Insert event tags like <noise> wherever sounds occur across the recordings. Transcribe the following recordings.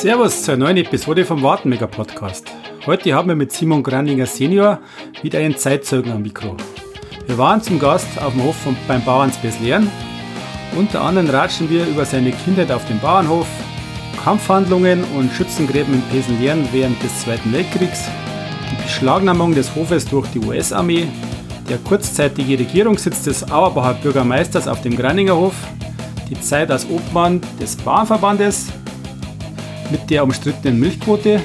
Servus zur neuen Episode vom Wartenmecker Podcast. Heute haben wir mit Simon Grandinger Senior wieder einen Zeitzeugen am Mikro. Wir waren zum Gast auf dem Hof von, beim Bauernsbes Lehren. Unter anderem ratschen wir über seine Kindheit auf dem Bauernhof, Kampfhandlungen und Schützengräben in Pesenlehren während des Zweiten Weltkriegs, die Beschlagnahmung des Hofes durch die US-Armee, der kurzzeitige Regierungssitz des Auerbacher Bürgermeisters auf dem Grandinger Hof, die Zeit als Obmann des Bauernverbandes mit der umstrittenen Milchquote,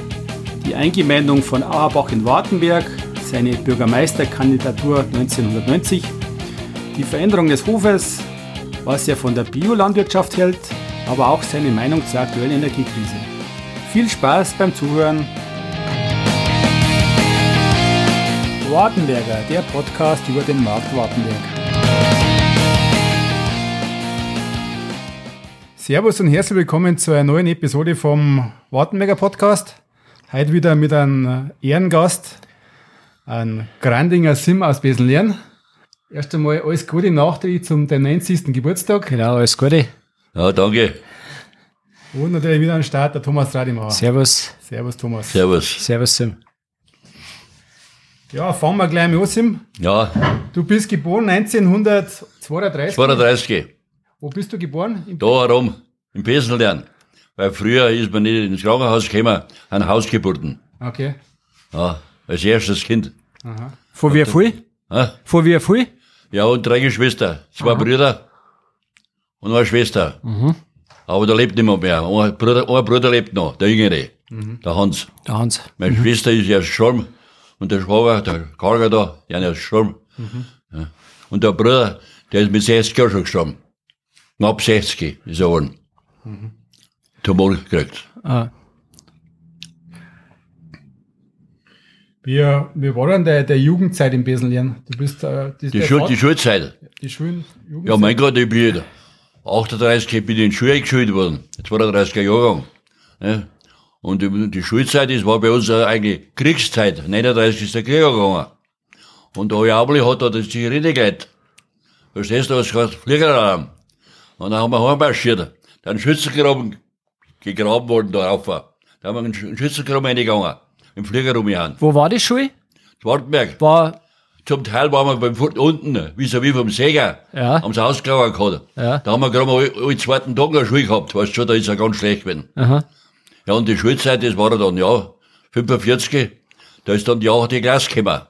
die Eingemeindung von Auerbach in Wartenberg, seine Bürgermeisterkandidatur 1990, die Veränderung des Hofes, was er von der Biolandwirtschaft hält, aber auch seine Meinung zur aktuellen Energiekrise. Viel Spaß beim Zuhören. Wartenberger, der Podcast über den Markt Wartenberg. Servus und herzlich willkommen zu einer neuen Episode vom Wartenberger Podcast. Heute wieder mit einem Ehrengast, ein Grandinger Sim aus Besenlehren. Erst einmal alles Gute nachträglich zum 90. Geburtstag. Genau, alles Gute. Ja, danke. Und natürlich wieder am Start der Thomas Radimauer. Servus. Servus Thomas. Servus. Servus, Sim. Ja, fangen wir gleich mal an, Sim. Ja, Du bist geboren 1932. 32. Wo bist du geboren? Im Da herum, im Pesenlern. Weil früher ist man nicht ins Krankenhaus gekommen, an Hausgeburten. Okay. Ja, als erstes Kind. Vor wie viel? Ja, Vor wie viel? ja und drei Geschwister. Zwei Brüder und eine Schwester. Aber da lebt niemand mehr. Ein Bruder, ein Bruder lebt noch, der Jüngere, der Hans. Der Hans. Meine Schwester ist ja gestorben und der Schwager, der Karger da, der ist gestorben. Ja. Und der Bruder, der ist mit 60 Jahren schon gestorben. Knapp 60 ist er geworden. Tumor gekriegt. Ah, Wie, wie war denn der, der Jugendzeit in Besenlehren? Du bist äh, die, Die, Schul Vater- die Schulzeit. die Schulen, Jugendzeit. Ja, mein Gott, ich bin 38 bin ich in die Schule geschult worden. 32er Jahrgang. Ne? Und die, die Schulzeit, das war bei uns eigentlich Kriegszeit. 39 ist der Krieg gegangen. Und der Jabli hat da das Zigarette geleitet. Verstehst du, was heißt Fliegeralarm? Und dann haben wir heimmarschiert. Dann Schützengraben gegraben worden da rauf. Da haben wir in den Schützengraben reingegangen. Im Flieger rumgehauen. wo war die Schule? Schwartenberg. War, Zum Teil waren wir beim Furt unten, wie so wie vom Säger, Ja. haben sie ausgelagert gehabt. Ja. Da haben wir gerade mal alle zweiten Tag eine Schule gehabt, weißt du schon, da ist er ganz schlecht gewesen. aha. Ja, und die Schulzeit, das war dann, ja, 45, da ist dann die achte Klasse gekommen.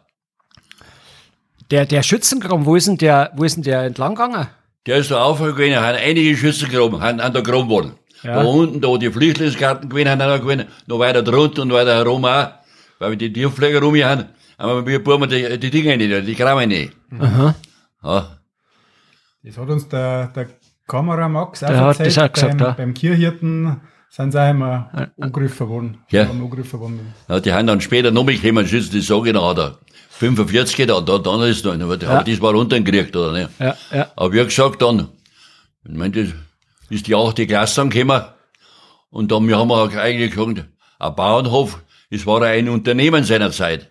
Der, der Schützengraben, wo ist denn der, wo ist denn der entlang gegangen? Der ist da aufgegangen, haben einige Schützen gegraben, haben an der worden. Ja. Da unten, da wo die Flüchtlingsgarten gewesen haben, haben wir gewesen, noch weiter drunter und weiter herum auch, weil wir die Tierpfleger rum haben, haben wir Buben die, die Dinge nicht, die Graben nicht. Aha. Ja. Das hat uns der, der Kamera Max auch Der hat das auch gesagt, beim, ja. beim Kirchhirten sind sie auch immer angegriffen worden. Ja. Worden. Ja, die haben dann später noch mal gekommen, schützen, die sage nach der 45 da, da, dann ist noch, aber Ja. das war runtergekriegt, oder nicht? Ja, ja. Aber wie gesagt, dann, ich meine, das ist die achte Klasse angekommen. Und dann, wir haben auch eigentlich gesagt, ein Bauernhof, es war ein Unternehmen seiner Zeit.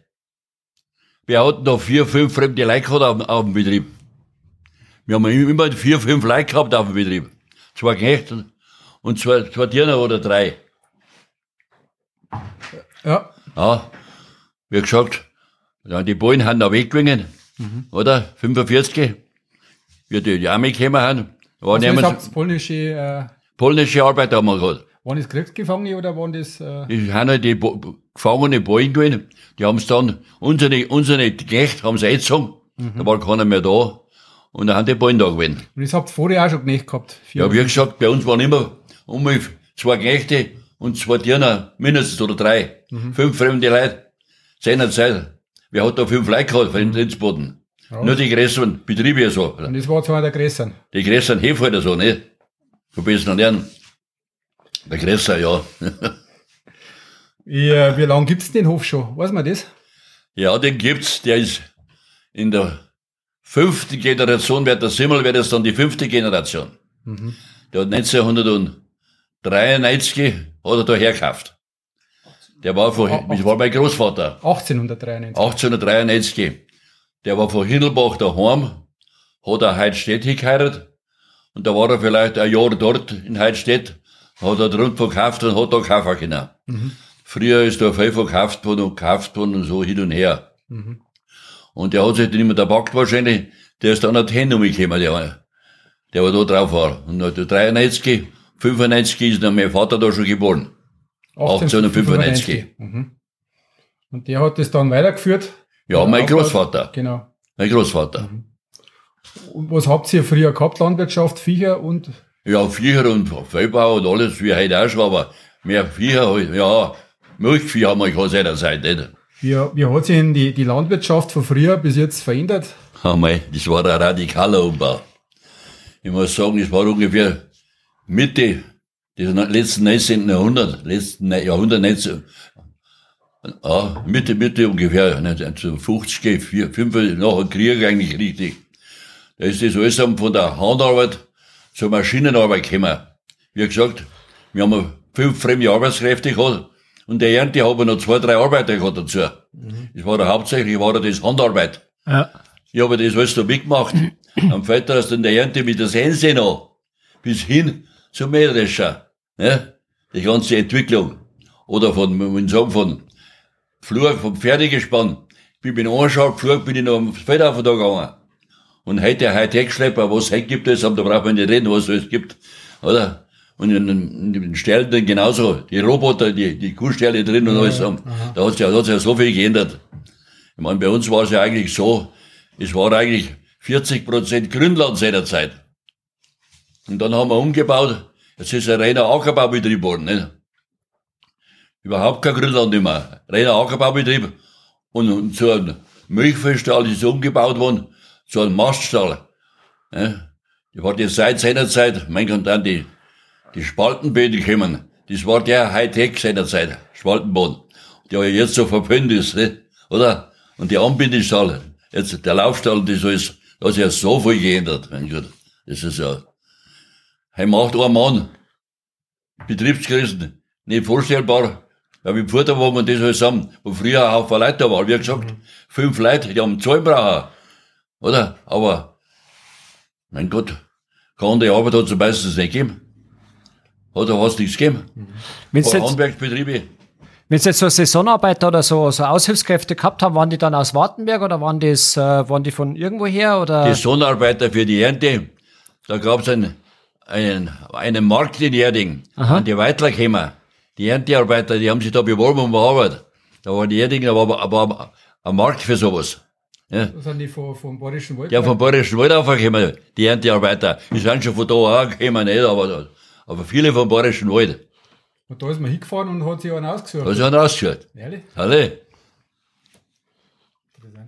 Wir hatten da vier, fünf fremde Leute gehabt auf, auf dem Betrieb. Wir haben immer vier, fünf Leute gehabt auf dem Betrieb. Zwei Knechte und zwei, zwei Diener oder drei. Ja. Ja, wie gesagt, ja, die Bullen haben da weggegangen, oder? 45, wie die, die Armee gekommen haben. Waren Also das jemand, habt polnische, äh, polnische Arbeiter haben wir gehabt. waren das Kriegsgefangene oder waren das, äh, Die haben halt die Bo gefangene Bullen gewesen. Die haben es dann, unsere, unsere Knechte haben sie eingezogen. Da war keiner mehr da. Und dann haben die Bullen da gewesen. und das habt ihr vorher auch schon nicht gehabt? Ja, wie gesagt, bei uns waren immer um zwei Knechte und zwei Diener, mindestens oder drei. Fünf fremde Leute. Seiner Zeit. Wer hat da fünf Leute gehabt von den Dienstboten? Nur die größeren Betriebe so. Und das war zwar der größeren. Die größeren Hefhalter so, nicht? Du bist noch lernen. Der größere, ja. Wie, äh, wie lange gibt's den Hof schon? Weiß man das? ja, den gibt's. Der ist in der fünften Generation, wird der Simmel, wird das dann die fünfte Generation. Der hat 1993 hat er da hergekauft. Der war von, das war mein Großvater. 1893. 1893. Der war von Hindelbach daheim, hat er Heidstedt geheiratet. Und da war er vielleicht ein Jahr dort in Heidstedt. hat er rund verkauft und hat da kaufen können. Früher ist da viel verkauft worden und gekauft worden und so hin und her. Und der hat sich nicht mehr dabackt wahrscheinlich, der ist dann an Hände umgekommen, der, der war da drauf war. Und 1993, 95 ist dann mein Vater da schon geboren. 1895. Mhm. Und der hat das dann weitergeführt? Ja, mein Großvater. Genau. Mein Großvater. Und was habt ihr früher gehabt? Landwirtschaft, Viecher und Ja, Viecher und Feldbau und alles, wie heute auch schon, aber mehr Viecher halt, ja, Milchvieh haben wir gehabt seinerzeit, nicht? wie, wie hat sich denn die, die Landwirtschaft von früher bis jetzt verändert? Ah, mei, das war ein radikaler Umbau. Ich muss sagen, das war ungefähr Mitte des letzten 19. Jahrhunderts, letzten Ne- Jahrhundert, 19, ah, Mitte, Mitte ungefähr, 1950, 4, 5, nach dem Krieg eigentlich richtig. Da ist das alles von der Handarbeit zur Maschinenarbeit gekommen. Wie gesagt, wir haben fünf fremde Arbeitskräfte gehabt und der Ernte haben wir noch zwei, drei Arbeiter gehabt dazu. Das war hauptsächlich, war das Handarbeit. Ja. Ich habe das alles da mitgemacht. Am Vater ist dann der Ernte mit der Sense noch. Bis hin zum Mähdrescher. Ne? Die ganze Entwicklung. Oder von, man sagen, von Flug, vom Pferdegespann. Ich bin angeschaut, Flug, bin ich noch am Feld auf da gegangen. Und heute der Hightech-Schlepper, was heute gibt es, aber da braucht man nicht reden, was es gibt. Oder? Und in, in den dann genauso. Die Roboter, die, die Kuhställe drin und alles haben. Da hat sich ja, ja so viel geändert. Ich meine, bei uns war es ja eigentlich so, es war eigentlich 40 Prozent Grünland seinerzeit. Und dann haben wir umgebaut. Jetzt ist ein reiner Ackerbaubetrieb geworden, nicht? Überhaupt kein Grünland mehr. Reiner Ackerbaubetrieb. Und, und zu einem Milchviehstall ist umgebaut worden, zu einem Maststall. Ne? Die war die seit seiner Zeit, mein Gott, dann die, die Spaltenböden gekommen. Das war der Hightech seiner Zeit, Spaltenboden. Der jetzt so verpönt ist, ne? oder? Und die Anbindestall, jetzt der Laufstall, das ist, da hat sich ja so viel geändert, mein Gott. Das ist ja, er macht ein Mann, Betriebskrisen, nicht vorstellbar. Ja, wie Futterwagen und das alles haben, wo früher ein Haufen Leute da waren. Wie gesagt, fünf Leute, die haben zwei brauchen. Oder? Aber, mein Gott, kann die Arbeit hat es meistens nicht gegeben. Hat er was nichts gegeben. Ein jetzt, Handwerksbetriebe. wenn Sie jetzt so Saisonarbeiter oder so, so Aushilfskräfte gehabt haben, waren die dann aus Wartenberg oder waren das, äh, waren die von irgendwo her oder? Die Sonnenarbeiter für die Ernte, da gab's einen, einen, einen Markt in Erding, Aha. an die Weitler gekommen. Die Erntearbeiter, die haben sich da beworben um Arbeit. Da war die Erding, da war aber ein Markt für sowas. Ja. Das sind die vom, vom Bayerischen Wald. Der vom Bayerischen Wald aufgekommen, die Erntearbeiter. Die sind schon von da auch gekommen, nicht, aber, aber viele vom Bayerischen Wald. Und da ist man hingefahren und hat sich einen ausgesucht. Da sind rausgehört. Ehrlich? Alle.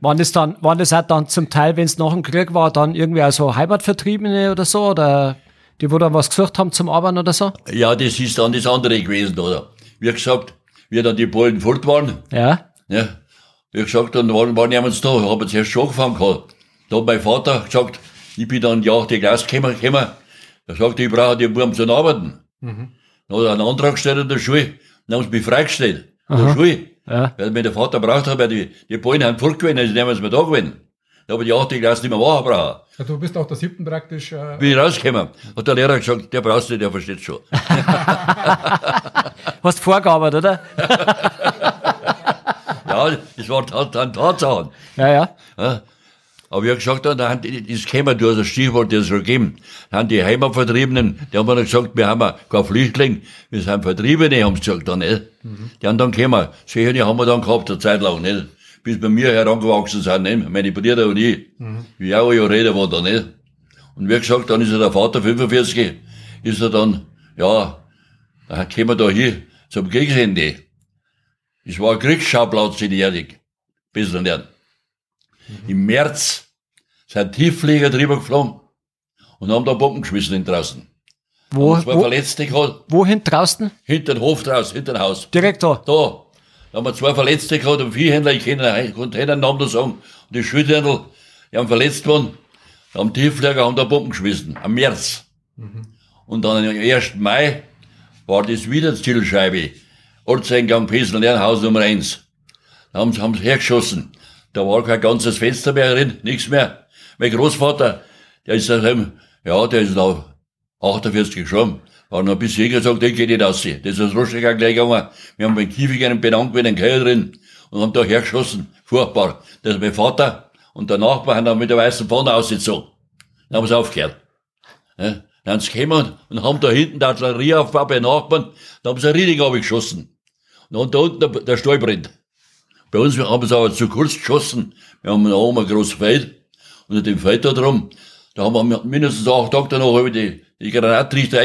Waren das dann, waren das auch dann zum Teil, wenn es nach dem Krieg war, dann irgendwie auch so Heimatvertriebene oder so oder die, wo dann was gesucht haben zum Arbeiten oder so? Ja, das ist dann das andere gewesen, oder? Wie gesagt, wie dann die Polen fort waren, Ja. Ja, wie gesagt, dann waren, waren jemand da, haben zuerst schon angefangen gehabt. Da hat mein Vater gesagt, ich bin dann ja die Klasse gekommen, gekommen. Er sagte, ich brauche die Buben zum Arbeiten. Dann hat er einen Antrag gestellt in der Schule, dann haben sie mich freigestellt. In der Schule. Ja. Weil mir der Vater braucht hat, weil die, die Polen haben fortgewesen, also nehmen sie mir da gewesen. Da habe ich die achte Klasse nicht mehr machen brauchen. Ja, du bist auch der siebten praktisch. Äh, Bin ich rausgekommen, hat der Lehrer gesagt, der brauchst du nicht, der versteht schon. <laughs> Hast vorgearbeitet, oder? <laughs> ja, das war dann, Tatsachen. Ja, ja. Ja. Aber wie gesagt, dann haben die, das käme, du hast ein Stichwort das schon gegeben, dann haben die Heimatvertriebenen, die haben dann gesagt, wir haben ja kein Flüchtling, wir sind Vertriebene, haben sie gesagt dann, nicht? Die haben dann gekommen, solche haben wir dann gehabt, eine Zeit lang, nicht? Bis bei mir herangewachsen sind, nicht? Meine Brüder und ich. Wie auch ja reden war da, nicht? Und wie gesagt, dann ist er der Vater 45, ist er dann, ja, dann kommen wir da hier zum Kriegsende. Es war ein Kriegsschauplatz in Erding. Bisschen nicht. Im März sind Tiefflieger drüber geflogen und haben da Bomben geschmissen in draußen. Wo, Zwei wo, Verletzte gehabt, wohin draußen? hinter den Hof draußen, hinter dem Haus. Direkt da. Da. Da haben wir zwei Verletzte gehabt, und Viehhändler, ich kenne einen Containernamen da sagen. Und die Schildhändler, die haben verletzt worden, da haben Tiefflieger, haben da Bomben geschmissen. Am März. Und dann am 1. Mai war das wieder Zielscheibe. Ortseingang Pesel, Lernhaus Nummer 1. Da haben sie, haben sie hergeschossen. Da war kein ganzes Fenster mehr drin, nichts mehr. Mein Großvater, der ist daheim, ja, der ist da 48 geschoben. Noch ein bisschen gesagt, der geht nicht aus. Das ist das auch gleich gegangen. Wir haben beim Kiefer einen bedankt mit einem Keil drin und haben da hergeschossen. Furchtbar. Das ist mein Vater und der Nachbar haben dann mit der weißen Fahne ausgezogen. Dann haben sie aufgehört. Ja, dann sind sie gekommen und haben da hinten die Artillerie aufgebaut bei Nachbarn. Da haben sie ein Rieding geschossen. Und da unten der, der Stall brennt. Bei uns haben sie aber zu kurz geschossen. Wir haben da oben ein großes Feld. Und in dem Feld da drum, da haben wir mindestens acht Tage danach habe ich die, Granatrichter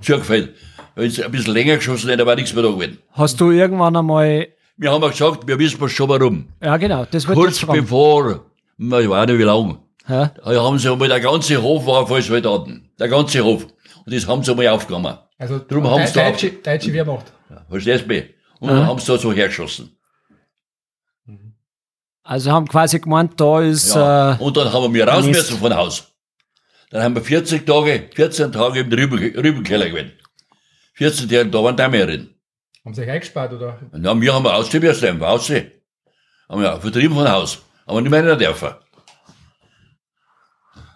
zugefällt. Wenn es ein bisschen länger geschossen hätte, war nichts mehr da gewesen. Hast du irgendwann einmal, Wir haben auch gesagt, wir wissen schon warum. ja genau, das wollte ich Kurz bevor, ich weiß nicht wie lang, Ja, da haben sie einmal, der ganze Hof war voll Soldaten. Der ganze Hof. Und das haben sie einmal aufgenommen. Also Drum haben sie da- deutsche, deutsche Wehrmacht. Verstehst du mich? Und dann Aha. haben sie da so hergeschossen. also haben quasi gemeint, da ist, Ja. äh, und dann haben wir raus müssen von Haus. Dann haben wir 40 Tage, 14 Tage im Rüben, Rübenkeller gewesen. 14 Tage, da waren die mehr drin. Haben sie euch eingespart, oder? Dann wir haben ausziehen müssen, einfach aussehen. Haben wir vertrieben von Haus. Aber nicht mehr in der Dörfer.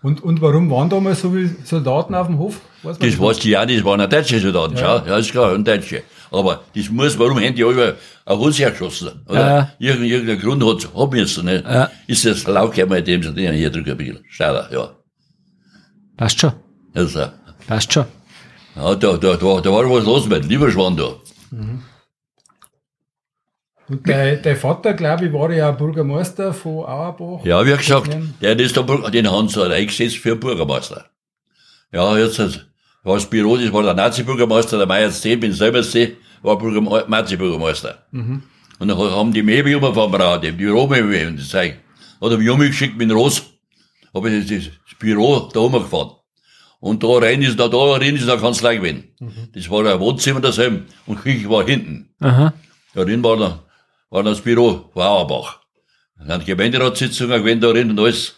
Und, und warum waren damals so viele Soldaten auf dem Hof? Weiß Das weiß ich auch nicht, das waren auch deutsche Soldaten, Ja. schau. Ja, ist klar, und Deutsche. Aber das muss, warum haben die alle auf uns hergeschossen? Oder? Ja. Irgend, irgendein Grund hat's haben müssen, ne? Ja. Ist das laut gekommen, dem sie den hier drücken ein bisschen. Schau ja. Passt schon, Also, passt schon. ja, da, da, da, da war was los mit dem Lieberschwan da. Und dein, dein Vater, glaube ich, war ja Bürgermeister von Auerbach. Ja, wie gesagt, der ist da, den haben sie eingesetzt für Bürgermeister. Ja, jetzt war das Büro, das war der Nazi-Bürgermeister, der Meier C, bin selber C, war Bürgerme- Nazi-Bürgermeister. Und dann haben die Möbel umgefahren, die Büromöbel und das Zeug. Hat er mich umgeschickt mit dem Ross, hab ich das, das Büro da umgefahren. Und da rein ist, da, da rein ist eine Kanzlei gewesen. Das war ein Wohnzimmer daheim und Küche war hinten. Aha. Da drin war, da, war das Büro von Auerbach. Dann Gemeinderatssitzungen gewesen da drin und alles.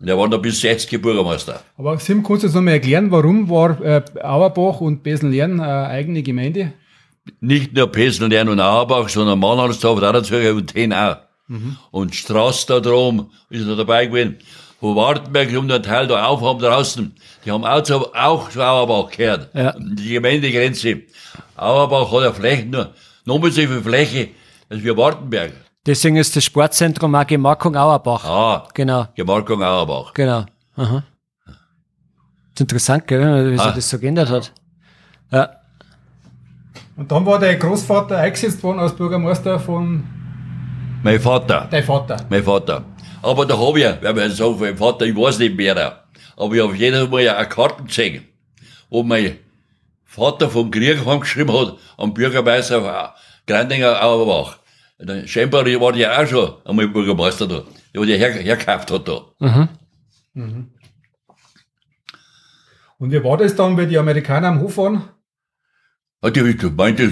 Und er war da bis 60 Bürgermeister. Aber Sim, kannst du uns noch mal erklären, warum war äh, Auerbach und Besenlern eine eigene Gemeinde? Nicht nur Peseln und Auerbach, sondern Mannhardsdorf, Radazürger und Ten auch. Und Straß da drum ist er dabei gewesen. Von Wartenberg um den Teil da auf haben draußen. Die haben auch zu, auch zu Auerbach gehört. Ja. Die Gemeindegrenze. Auerbach hat eine Fläche nur, nochmal so viel Fläche, als wir Wartenberg. Deswegen ist das Sportzentrum auch Gemarkung Auerbach. Ah, Genau, Gemarkung Auerbach. genau. Aha. Das ist interessant, gell, wie sich Ah. das so geändert hat. Ja, Und dann war dein Großvater eingesetzt worden als Bürgermeister von Mein Vater. dein Vater. mein Vater. Aber da habe ich, wenn man sagen, meinem Vater, ich weiß nicht mehr, aber ich habe jedes Mal eine Karte gesehen, wo mein Vater vom Krieg heimgeschrieben hat, am Bürgermeister von Grandinger Auerbach. Der Scheinbar war ja auch schon einmal Bürgermeister da, der ja her, hergekauft hat da. Und wie war das dann, wenn die Amerikaner am Hof waren? Hat die gemeint, das,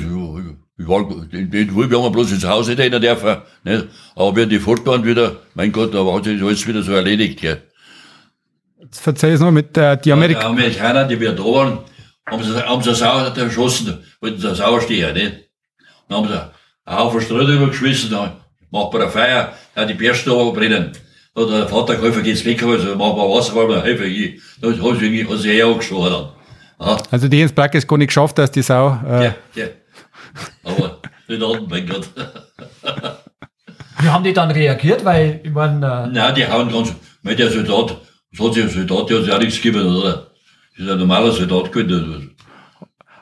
ich war, den, den wir haben bloß ins Haus rein dürfen, nicht? Aber wenn die fort waren wieder, mein Gott, da war das alles wieder so erledigt, gell. Jetzt verzeih es noch mit äh, die Die Amerikaner. Amerikaner, die wir da waren, haben sie, haben sie sauer erschossen, wollten sie sauer stehen, nicht? Dann haben sie einen Haufen Stroh übergeschmissen, dann macht man eine Feier, dann die brennen. Da hat der Vater geholfen, geht's weg, also machen wir Wasser, weil wir helfen, ich, dann hat sie irgendwie, hat sie eh angestochen dann. Ah, Also die haben es praktisch gar nicht geschafft, dass die Sau. Äh, ja, ja. Aber, nicht an, mein Gott. Wie haben die dann reagiert? Weil, ich meine, Nein, die hauen ganz, weil der Soldat, das hat sich ein Soldat, der hat sich auch nichts gegeben, oder? Das ist ein normaler Soldat gewesen.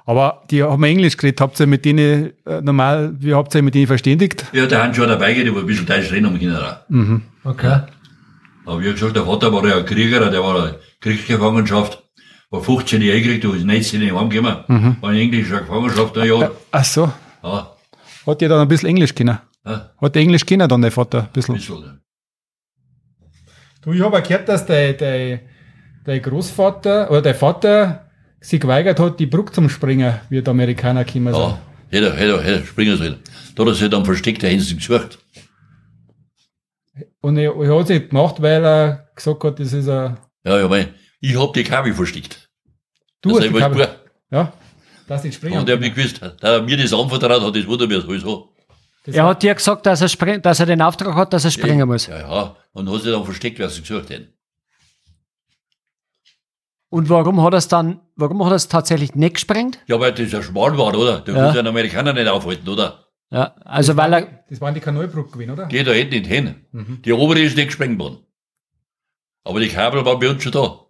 Aber die haben Englisch geredet. Habt ihr mit denen äh, normal, wie habt ihr mit denen verständigt? Ja, der haben schon dabei geht, aber ein bisschen Deutsch reden haben können. auch. okay. Aber wie gesagt, der Vater war ja ein Krieger, der war in Kriegsgefangenschaft, war 15 Jahre gekriegt, da ist 19 heimgekommen, war in englischer Gefangenschaft ein Jahr. Ach so. Ja, Hat die dann ein bisschen Englisch können? ja, Hat der Englisch können dann, der Vater? Ein ein bisschen. bisschen. Du, ich habe auch gehört, dass dein, dein, dein Großvater oder dein Vater sich geweigert hat, die Brücke zum Springen, wie die Amerikaner gekommen sind. Ja, hätte, hätte, hätte springen sollen. Da hat er sich dann versteckt, da haben sie gesucht. Und er, er hat es nicht gemacht, weil er gesagt hat, das ist ein. Ja, ja, mein, ich hab die Kabel versteckt. Du Das hast ist die. Ja, dass nicht springen. Und der hat nicht gewusst, da er mir das anvertraut hat, das wundert mich sowieso. Das Er hat dir gesagt, dass er, spring, dass er den Auftrag hat, dass er springen muss. Ja, ja, und hat sich dann versteckt, wer sie gesucht hätten. Und warum hat er es dann, warum hat er es tatsächlich nicht gesprengt? Ja, weil das ja schmal war, oder? Da Ja. muss ein Amerikaner nicht aufhalten, oder? Ja, also weil er, Das waren die Kanalbrücken gewesen, oder? Geht da hinten nicht hin. Die obere ist nicht gesprengt worden. Aber die Kabel war bei uns schon da.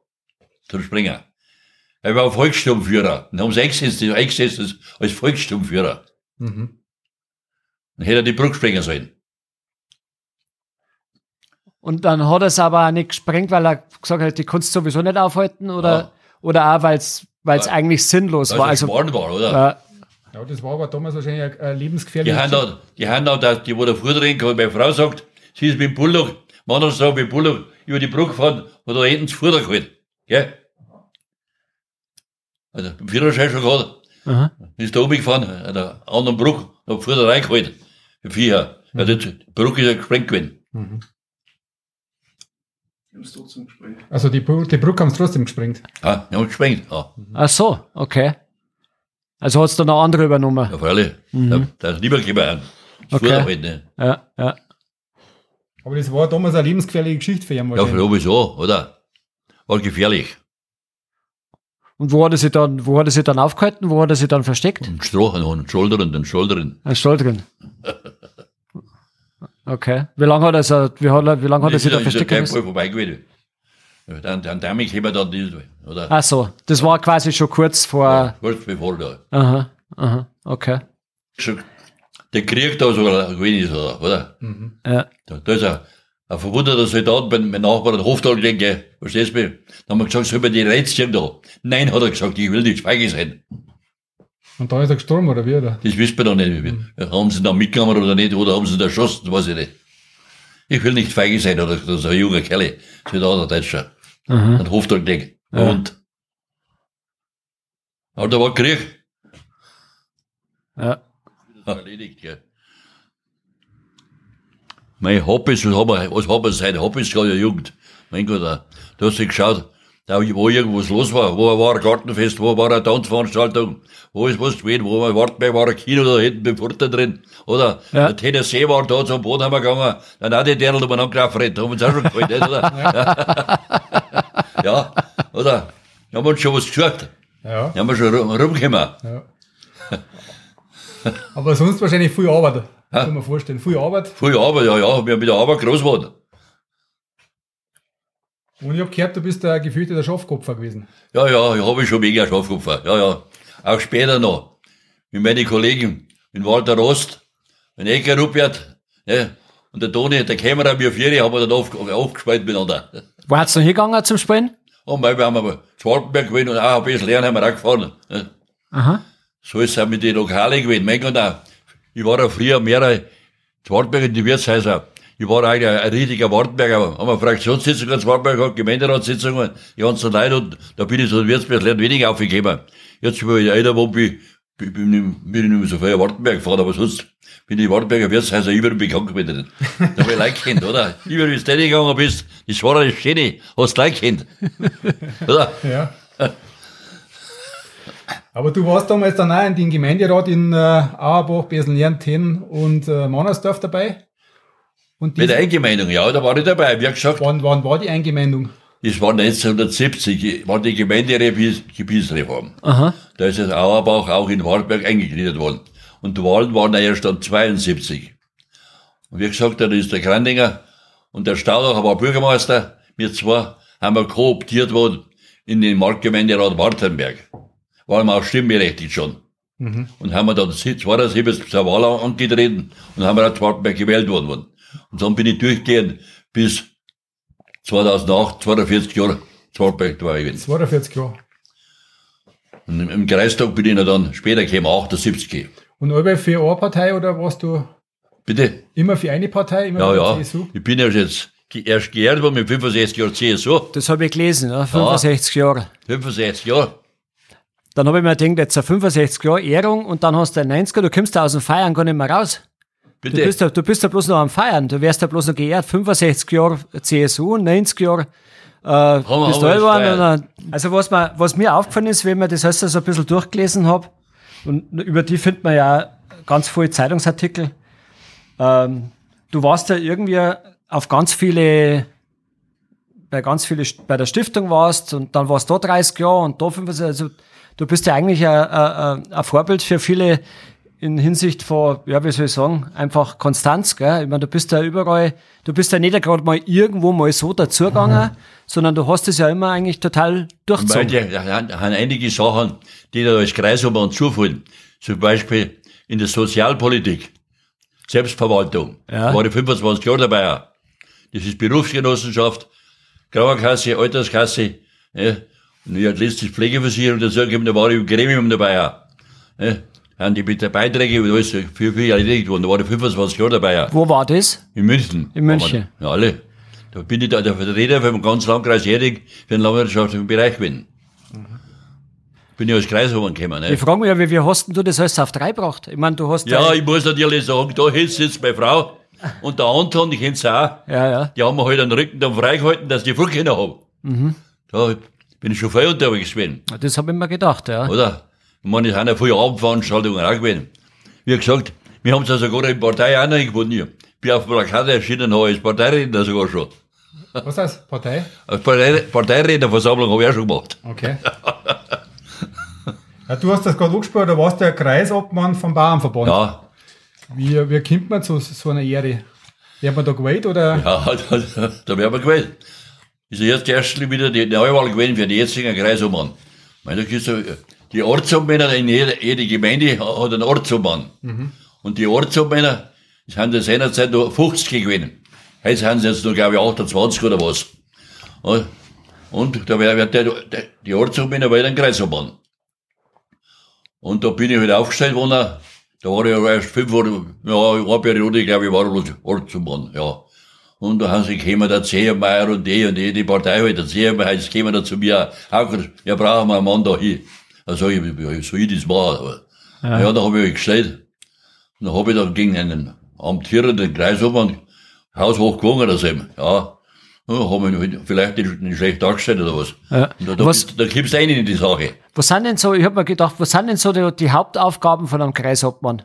Zum Springen. Er war Volkssturmführer. Dann haben sie eingesetzt, eingesetzt als- als Volkssturmführer. Mhm. Dann hätte er die Brücke sprengen sollen. und dann hat er es aber auch nicht gesprengt, weil er gesagt hat, die kannst du sowieso nicht aufhalten oder, Ja. oder auch, weil es Ja. eigentlich sinnlos Weil war. es Also, war, oder? ja, Ja, das war aber damals wahrscheinlich eine, eine Die haben da, die haben da, dass die, wo der Fuhr drin meine Frau sagt, sie ist mit dem Bullock, Mann und sagt, mit dem Bullock über die Brücke gefahren, hat da hinten das Fuhr geholt. Gell? Also, im Führerschein schon gehabt. aha. ist da oben gefahren, an der anderen Brücke, hab vorher reingeholt. Für vier. Ja, die die Brücke ist ja gesprengt gewesen. Also die, die Brücke haben sie trotzdem gesprengt. Ja, wir haben gesprengt. Ja, Ach so, okay. Also hat es dann noch andere übernommen. ja freilich. Da, da ist gekommen. Das Okay. halt nicht. Ja, ja. Aber das war damals eine lebensgefährliche Geschichte für ihn Ja, sowieso, oder? War gefährlich. Und wo hat er sich dann, wo hat er sich dann aufgehalten? Wo hat er sich dann versteckt? Und Stroh und Schultern und Schultern. Ein Stall drin. Okay. Wie lange hat er, so, wie, hat er, wie lange hat er Das sich ist da ja- ist ja versteckt? müssen? Fall vorbei gewesen. Ja, Dann, dann damit können wir dann nicht, oder? Ach so, das war quasi schon kurz vor. Ja, kurz bevor da. Aha, aha, okay. Schon Der Krieg da sogar gewesen ist, oder? oder? Ja, Da, da ist ein, ein verwundeter Soldat, mein, mein Nachbar hat Hoftal gelegen, verstehst du mich? Dann haben wir gesagt, soll wir die Rätschen da? Nein, hat er gesagt, ich will nicht Schweige sein. Und da ist er gestorben, oder wie? Oder? Das wissen wir doch nicht. Haben sie ihn da mitgenommen oder nicht, oder haben sie ihn erschossen, weiß ich nicht. Ich will nicht feige sein, oder so ein junger Kerl, Soldat, der Deutscher. aha. Hat Hoftal gelegen. Ja. Und? Aber da war Krieg. Ja. Erledigt, gell. Mein Hobbys, was haben wir, was haben wir seit Hobbys gerade Jugend. Mein Gott, du hast ja geschaut, da wo irgendwas los war, wo war ein Gartenfest, wo war eine Tanzveranstaltung, wo ist was gewesen, wo war Wartberg, war ein Kino da hinten beim Furter drin, oder? Ja. Der Tennessee war da zum Boden haben wir gegangen, dann auch die Derl um angelaufen, da haben uns auch schon nicht, oder? <laughs> Ja. <laughs> ja, oder? Da haben wir uns schon was gesagt, Ja. da haben wir schon rum- rumgekommen. ja. Aber sonst wahrscheinlich viel Arbeit. Ja. Kann man vorstellen. Viel Arbeit. Viel Arbeit, ja, ja, wir haben mit der Arbeit groß geworden. Und ich habe gehört, du bist der gefühlte der Schafkopfer gewesen. Ja, ja, ich habe schon mega Schafkopfer. Ja, ja. Auch später noch. Mit meinen Kollegen in Walter Rost, wenn Ecker Rupert, ne, und der Toni, der Kämmerer, wir vier, haben wir dann auf, aufgespielt miteinander. Wo hat's noch hingegangen zum Spielen? Und weil wir haben aber zu Waltenberg gewesen und auch ein bisschen lernen haben wir auch gefahren. Ne. Aha. So ist es auch mit den Lokalen gewesen. Mein Gott, auch. Ich war ja früher mehrere, zu Wartenberg in die Wirtshäuser. Ich war eigentlich ein, ein richtiger Wartenberger. Haben wir Fraktionssitzungen zu Wartenberg gehabt, Gemeinderatssitzungen, die ganzen Leute, und da bin ich so in Wirtsberg lernt weniger aufgegeben. Jetzt, wo ich älter war, bin, bin, bin, ich- nicht mehr so viel Wartenberg gefahren, aber sonst bin ich Wartenberger Wirtshäuser überall bekannt gewesen. Da habe ich Leute kennt, oder? Überall, wie du gegangen bist, das war eine Schöne, hast Leute kennt. Oder? Ja. Aber du warst damals dann auch in den Gemeinderat in äh, Auerbach, Besenlern, Tenn und äh, Mannersdorf dabei. Und Mit Eingemeindung, ja, da war ich dabei. Wie gesagt, wann, wann war die Eingemeindung? Das war 1970, war die Gemeindegebietsreform. Aha. Da ist das Auerbach auch in Wartberg eingegliedert worden. Und die Wahlen waren ja erst dann 72. Und wie gesagt, dann ist der Grandinger und der Staudacher war Bürgermeister. Wir zwei haben wir kooptiert worden in den Marktgemeinderat Wartenberg. Waren wir auch stimmberechtigt schon. Und haben wir dann 72 zur Wahl angetreten und haben wir auch zu Wartenberg gewählt worden. Und dann bin ich durchgehend bis 2008, 42 Jahre Wartenberg dabei gewesen. 42 Jahre. Und im, im Kreistag bin ich dann später gekommen, 78. Und alle für eine Partei oder warst du Bitte? immer für eine Partei? Immer Ja, für ja. die CSU? Ich bin ja jetzt erst geehrt worden mit 65 Jahren CSU. Das habe ich gelesen, ja, 65 Jahre. 65 Jahre. Dann habe ich mir gedacht, jetzt eine 65 Jahre Ehrung und dann hast du ein 90er, du kommst da aus dem Feiern gar nicht mehr raus. Du Bitte? bist, ja, du bist ja bloß noch am Feiern, du wärst ja bloß noch geehrt. 65 Jahre CSU, 90 Jahre äh, bist du wir geworden. Also was, mir, was mir aufgefallen ist, wenn man das alles so ein bisschen durchgelesen habe, und über die findet man ja ganz viele Zeitungsartikel, ähm, du warst ja irgendwie auf ganz viele bei ganz vielen, bei der Stiftung warst und dann warst du da 30 Jahre und da 25, also du bist ja eigentlich ein, ein, ein Vorbild für viele in Hinsicht von, ja, wie soll ich sagen, einfach Konstanz, gell? Ich meine, du bist ja überall, du bist ja nicht gerade mal irgendwo mal so dazugegangen, mhm. sondern du hast es ja immer eigentlich total durchgezogen. Weil die haben einige Sachen, die da als Kreisverband zufallen. Zum Beispiel in der Sozialpolitik, Selbstverwaltung. Ja. War ich 25 Jahre dabei. Das ist Berufsgenossenschaft, Krankenkasse, Alterskasse, ja. Und ich hatte letztes Pflegeversicherung da war ich im Gremium dabei. Ja haben die mit der Beiträge und alles für viel erledigt worden. Da war ich 25 Jahre dabei. Wo war das? In München. In München. Ja, alle. Da bin ich da der Vertreter für den ganzen Landkreis Jährig für den landwirtschaftlichen Bereich gewesen. Mhm. Bin ich als Kreishaber gekommen. Ne? Ich frage mich ja, wie, wie hast du das alles auf drei gebracht? Ich meine, du hast. Ja, ich muss natürlich sagen, da jetzt meine Frau und der Anton, ich kenne es auch. Ja, ja. Die haben mir halt den Rücken dann freigehalten, dass die Flugkinder haben. Mhm. Da bin ich schon voll unterwegs gewesen. Das habe ich mir gedacht, ja. Oder? Ich meine, es sind ja viele Abendveranstaltungen auch gewesen. Wie gesagt, wir haben es ja sogar in der Partei auch noch gewonnen. Ich bin auf Plakat erschienen, habe als Parteiredner sogar schon. Was heißt Partei? Als Partei, Parteirednerversammlung habe ich auch schon gemacht. Okay. ja, du hast das gerade angesprochen, da warst du der Kreisobmann vom Bauernverband. Ja. Wie, wie kommt man zu so einer Ehre? Wird man da gewählt oder? Ja, <laughs> da, da werden wir gewählt. Ist ja jetzt erst wieder die Neuwahl gewählt für den jetzigen Kreisobmann. Ich meine, da gibt's ja, die Ortsobmänner in jeder, jede Gemeinde hat einen Ortsobmann. Mhm. Und die Ortsobmänner sind ja seinerzeit nur 50 gewesen. Heute sind sie jetzt nur, glaube ich, 28 oder was. Und da wird der, der, die Ortsobmänner war ein Kreisobmann. Und da bin ich halt aufgestellt worden. Da war ich erst fünf oder, ja, eine Periode, glaube ich, war Ortsobmann, ja. Und da haben sie gekommen, der Zehermeier und die und die, die Partei halt, der Zehermeier, jetzt kommen da zu mir, Hauker, wir brauchen mal einen Mann da hier. Also ich, wie soll ich das machen? Ja, ja da habe ich gestellt. Und dann habe ich dann gegen einen amtierenden Kreisobmann haushoch gewonnen, das eben. Ja. Ja, haben wir vielleicht nicht schlecht dargestellt oder was. Ja. Da, da, was, da du rein in die Sache. Was sind denn so, ich habe mir gedacht, was sind denn so die, die, Hauptaufgaben von einem Kreisobmann?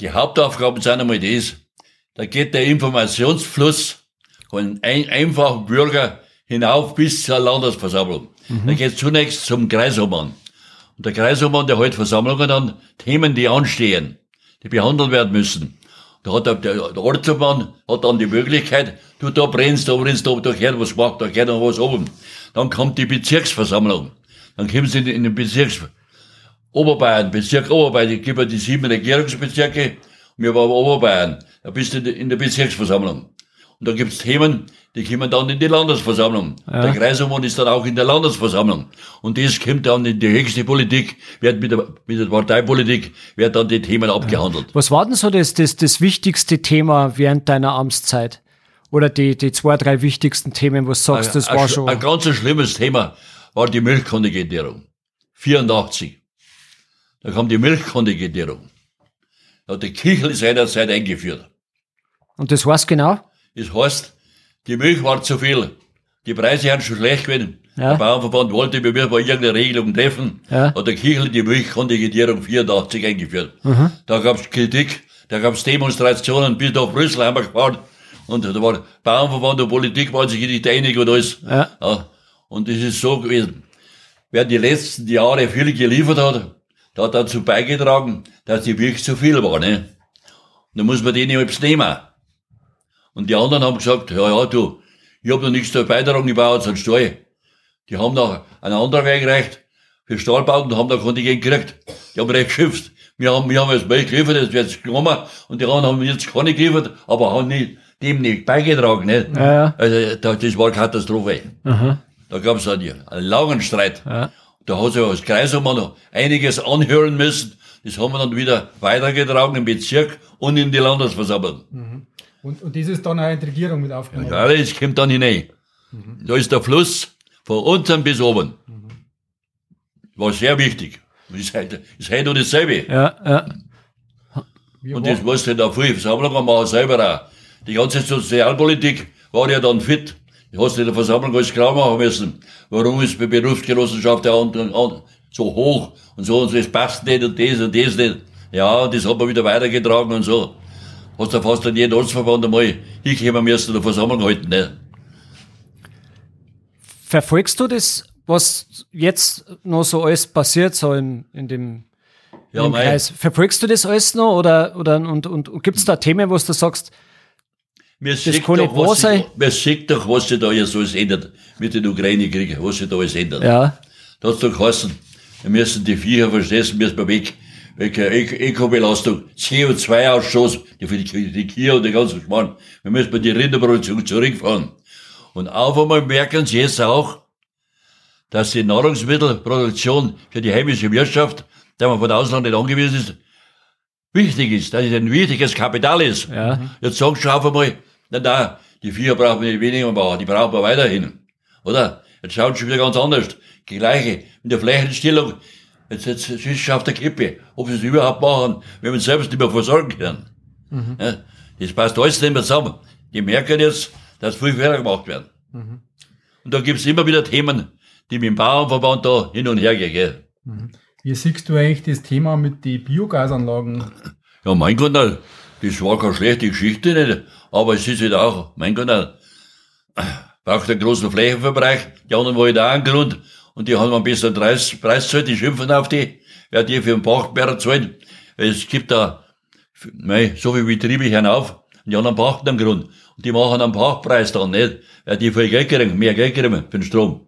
Die Hauptaufgaben sind einmal das, da geht der Informationsfluss von ein, einfachen Bürger hinauf bis zur Landesversammlung. Mhm. Dann geht's zunächst zum Kreisobmann. Und der Kreisobmann, der hält Versammlungen an, Themen, die anstehen, die behandelt werden müssen. Da hat der, der, Ortsobmann hat dann die Möglichkeit, du da brennst, da brennst, da, da gehört was gemacht, da gehört noch was oben. Dann kommt die Bezirksversammlung. Dann kommen sie in, in den Bezirks, Oberbayern, Bezirk Oberbayern, ich gebe die sieben Regierungsbezirke, wir waren Oberbayern, da bist du in der Bezirksversammlung. Und da gibt's Themen, die kommen dann in die Landesversammlung. Ja. Der Kreisverband ist dann auch in der Landesversammlung. Und das kommt dann in die höchste Politik, wird mit der, mit der Parteipolitik, wird dann die Themen abgehandelt. Was war denn so das, das, das wichtigste Thema während deiner Amtszeit? Oder die, die zwei, drei wichtigsten Themen, was du sagst, das ein, war schon. Ein ganz schlimmes Thema war die Milchkontingentierung. 84. Da kam die Milchkontingentierung. Da hat die Kichel seinerzeit eingeführt. Und das heißt genau? Das heißt, die Milch war zu viel. Die Preise haben schon schlecht gewesen. Ja. Der Bauernverband wollte bei mir mal irgendeine Regelung treffen. Ja. Hat der Kichel die Milchkontingentierung 84 eingeführt. Mhm. Da gab's Kritik, da gab's Demonstrationen bis nach Brüssel haben wir gefahren. Und da war Bauernverband und Politik waren sich nicht einig und alles. Ja. ja. Und das ist so gewesen. Wer die letzten Jahre viel geliefert hat, der hat dazu beigetragen, dass die Milch zu viel war. Ne? Da muss man denen etwas nehmen. Und die anderen haben gesagt, ja, ja, du, ich habe noch nichts da beitragen, ich baue jetzt einen Stall. Die haben noch einen Antrag eingereicht für Stahlbauten und haben da Kontingent gekriegt. Die haben recht geschimpft. Wir haben, wir haben jetzt Milch geliefert, jetzt genommen, und die anderen haben jetzt keine geliefert, aber haben nicht, dem nicht beigetragen, nicht? Ja, ja. Also, das war Katastrophe. Aha. Da gab es einen, einen langen Streit. Ja. Da hat sich als Kreisummer noch einiges anhören müssen. Das haben wir dann wieder weitergetragen im Bezirk und in die Landesversammlung. Mhm. Und, und das ist dann auch in die Regierung mit aufgenommen? Ja, das kommt dann hinein. Mhm. Da ist der Fluss von unten bis oben. Mhm. War sehr wichtig. Das ist heute, ist heute noch dasselbe. Ja, ja. Und das musste da viel Versammlungen machen, selber auch. Die ganze Sozialpolitik war ja dann fit. Ich hast in der Versammlung alles klar machen müssen. Warum ist die Berufsgenossenschaft der anderen so hoch und so und so, es passt nicht und das und das nicht. Ja, das hat man wieder weitergetragen und so hast du fast an jeden Ortsverband einmal hinkommen müssen und eine Versammlung halten, ne? verfolgst du das, was jetzt noch so alles passiert, so in, in dem Ja, im mei. Kreis? Verfolgst du das alles noch oder, oder und, und, und gibt es da Themen, wo du sagst, Man sieht, kann nicht doch, wahr was sein. man sieht doch, was sich da jetzt alles ändert mit den Ukraine-Kriegen, was sich da alles ändert. ja, Da hat's doch geheißen, wir müssen die Viecher verstessen, müssen wir weg. Ekobelastung, CO2-Ausstoß, die für die, die Kühe und den ganzen Schmarrn. Wir müssen bei die Rinderproduktion zurückfahren. Und auf einmal merken sie jetzt auch, dass die Nahrungsmittelproduktion für die heimische Wirtschaft, der man von Ausland nicht angewiesen ist, wichtig ist, dass es ein wichtiges Kapital ist. Ja. Jetzt sagst du auf einmal, na, na, die Viecher brauchen wir nicht weniger bauen, die brauchen wir weiterhin. Oder? Jetzt schaut schon wieder ganz anders. Die gleiche, mit der Flächenstellung, jetzt, jetzt, jetzt ist es auf der Kippe, ob sie es überhaupt machen, wenn wir selbst nicht mehr versorgen können. Ja, das passt alles nicht mehr zusammen. Die merken jetzt, dass viel Fehler gemacht werden. Und da gibt's immer wieder Themen, die mit dem Bauernverband da hin und her gehen. Gell? Wie siehst du eigentlich das Thema mit den Biogasanlagen? Ja, mein Gott, das war keine schlechte Geschichte nicht, aber es ist halt auch, mein Gott, braucht einen großen Flächenverbrauch, die anderen wollen auch einen Grund, und die haben einen besseren Preis, Preis zahlt, die schimpfen auf die, wer die für den Pachtbärer zahlen. Es gibt da, mei, so viele Betriebe hören auf, und die anderen pachten einen Grund. Und die machen einen Pachtpreis dann nicht, weil die viel Geld kriegen, mehr Geld kriegen für den Strom.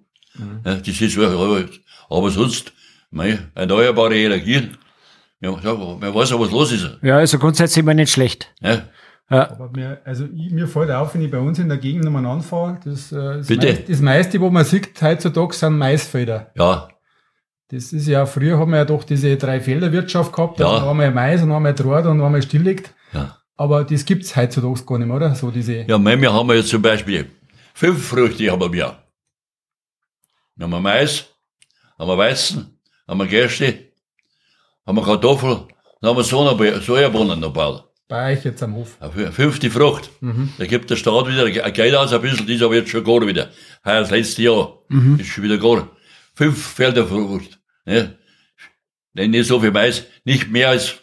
Ja, das ist so, aber, aber sonst, mei, erneuerbare Energien, ja, man weiß ja, was los ist. ja, also grundsätzlich immer nicht schlecht. Ja. Ja, Aber mir, also ich, mir fällt auf, wenn ich bei uns in der Gegend nochmal anfahre, das, äh, das, Bitte? meiste, das meiste, wo man sieht heutzutage, sind Maisfelder. Ja, Das ist ja, früher haben wir ja doch diese Drei-Felder-Wirtschaft gehabt, Ja. also einmal Mais und einmal Draht und einmal stilllegt. ja. Aber das gibt's heutzutage gar nicht mehr, oder? So diese, Ja, manchmal haben wir jetzt zum Beispiel fünf Früchte haben wir. Wir haben Mais, haben wir Weizen, haben wir Gerste, haben wir Kartoffel, dann haben wir Sojabohnen noch gebaut. Bei euch jetzt am Hof. Fünfte Frucht. Da gibt der Staat wieder ein Geld aus, ein bisschen, das ist aber jetzt schon gar wieder. Heuer das letzte Jahr. Ist schon wieder gar. Fünf Felder Frucht. Ne? Nicht so viel Mais, nicht mehr als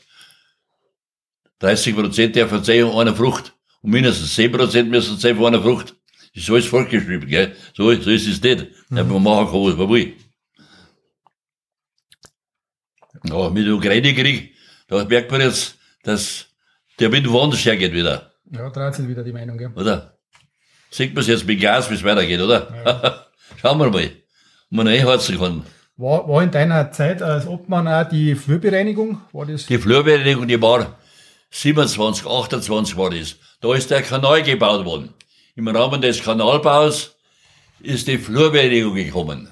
30 Prozent der Verzeihung einer Frucht. Und mindestens 10 Prozent müssen sein von einer Frucht. Das ist alles vorgeschrieben, gell? So, so ist es nicht. Mhm. Man machen kann, was man will. Ja, mit dem Ukraine-Krieg, da merkt man jetzt, dass der Wind woanders hergeht wieder, Ja, sich wieder die Meinung, gell? oder? Sieht man jetzt mit Gas, wie es weitergeht, oder? <laughs> Schauen wir mal, ob man einheizen kann. War, war in deiner Zeit als Obmann auch die Flurbereinigung? War das? Die Flurbereinigung, die war 27, 28 war das. Da ist der Kanal gebaut worden. Im Rahmen des Kanalbaus ist die Flurbereinigung gekommen.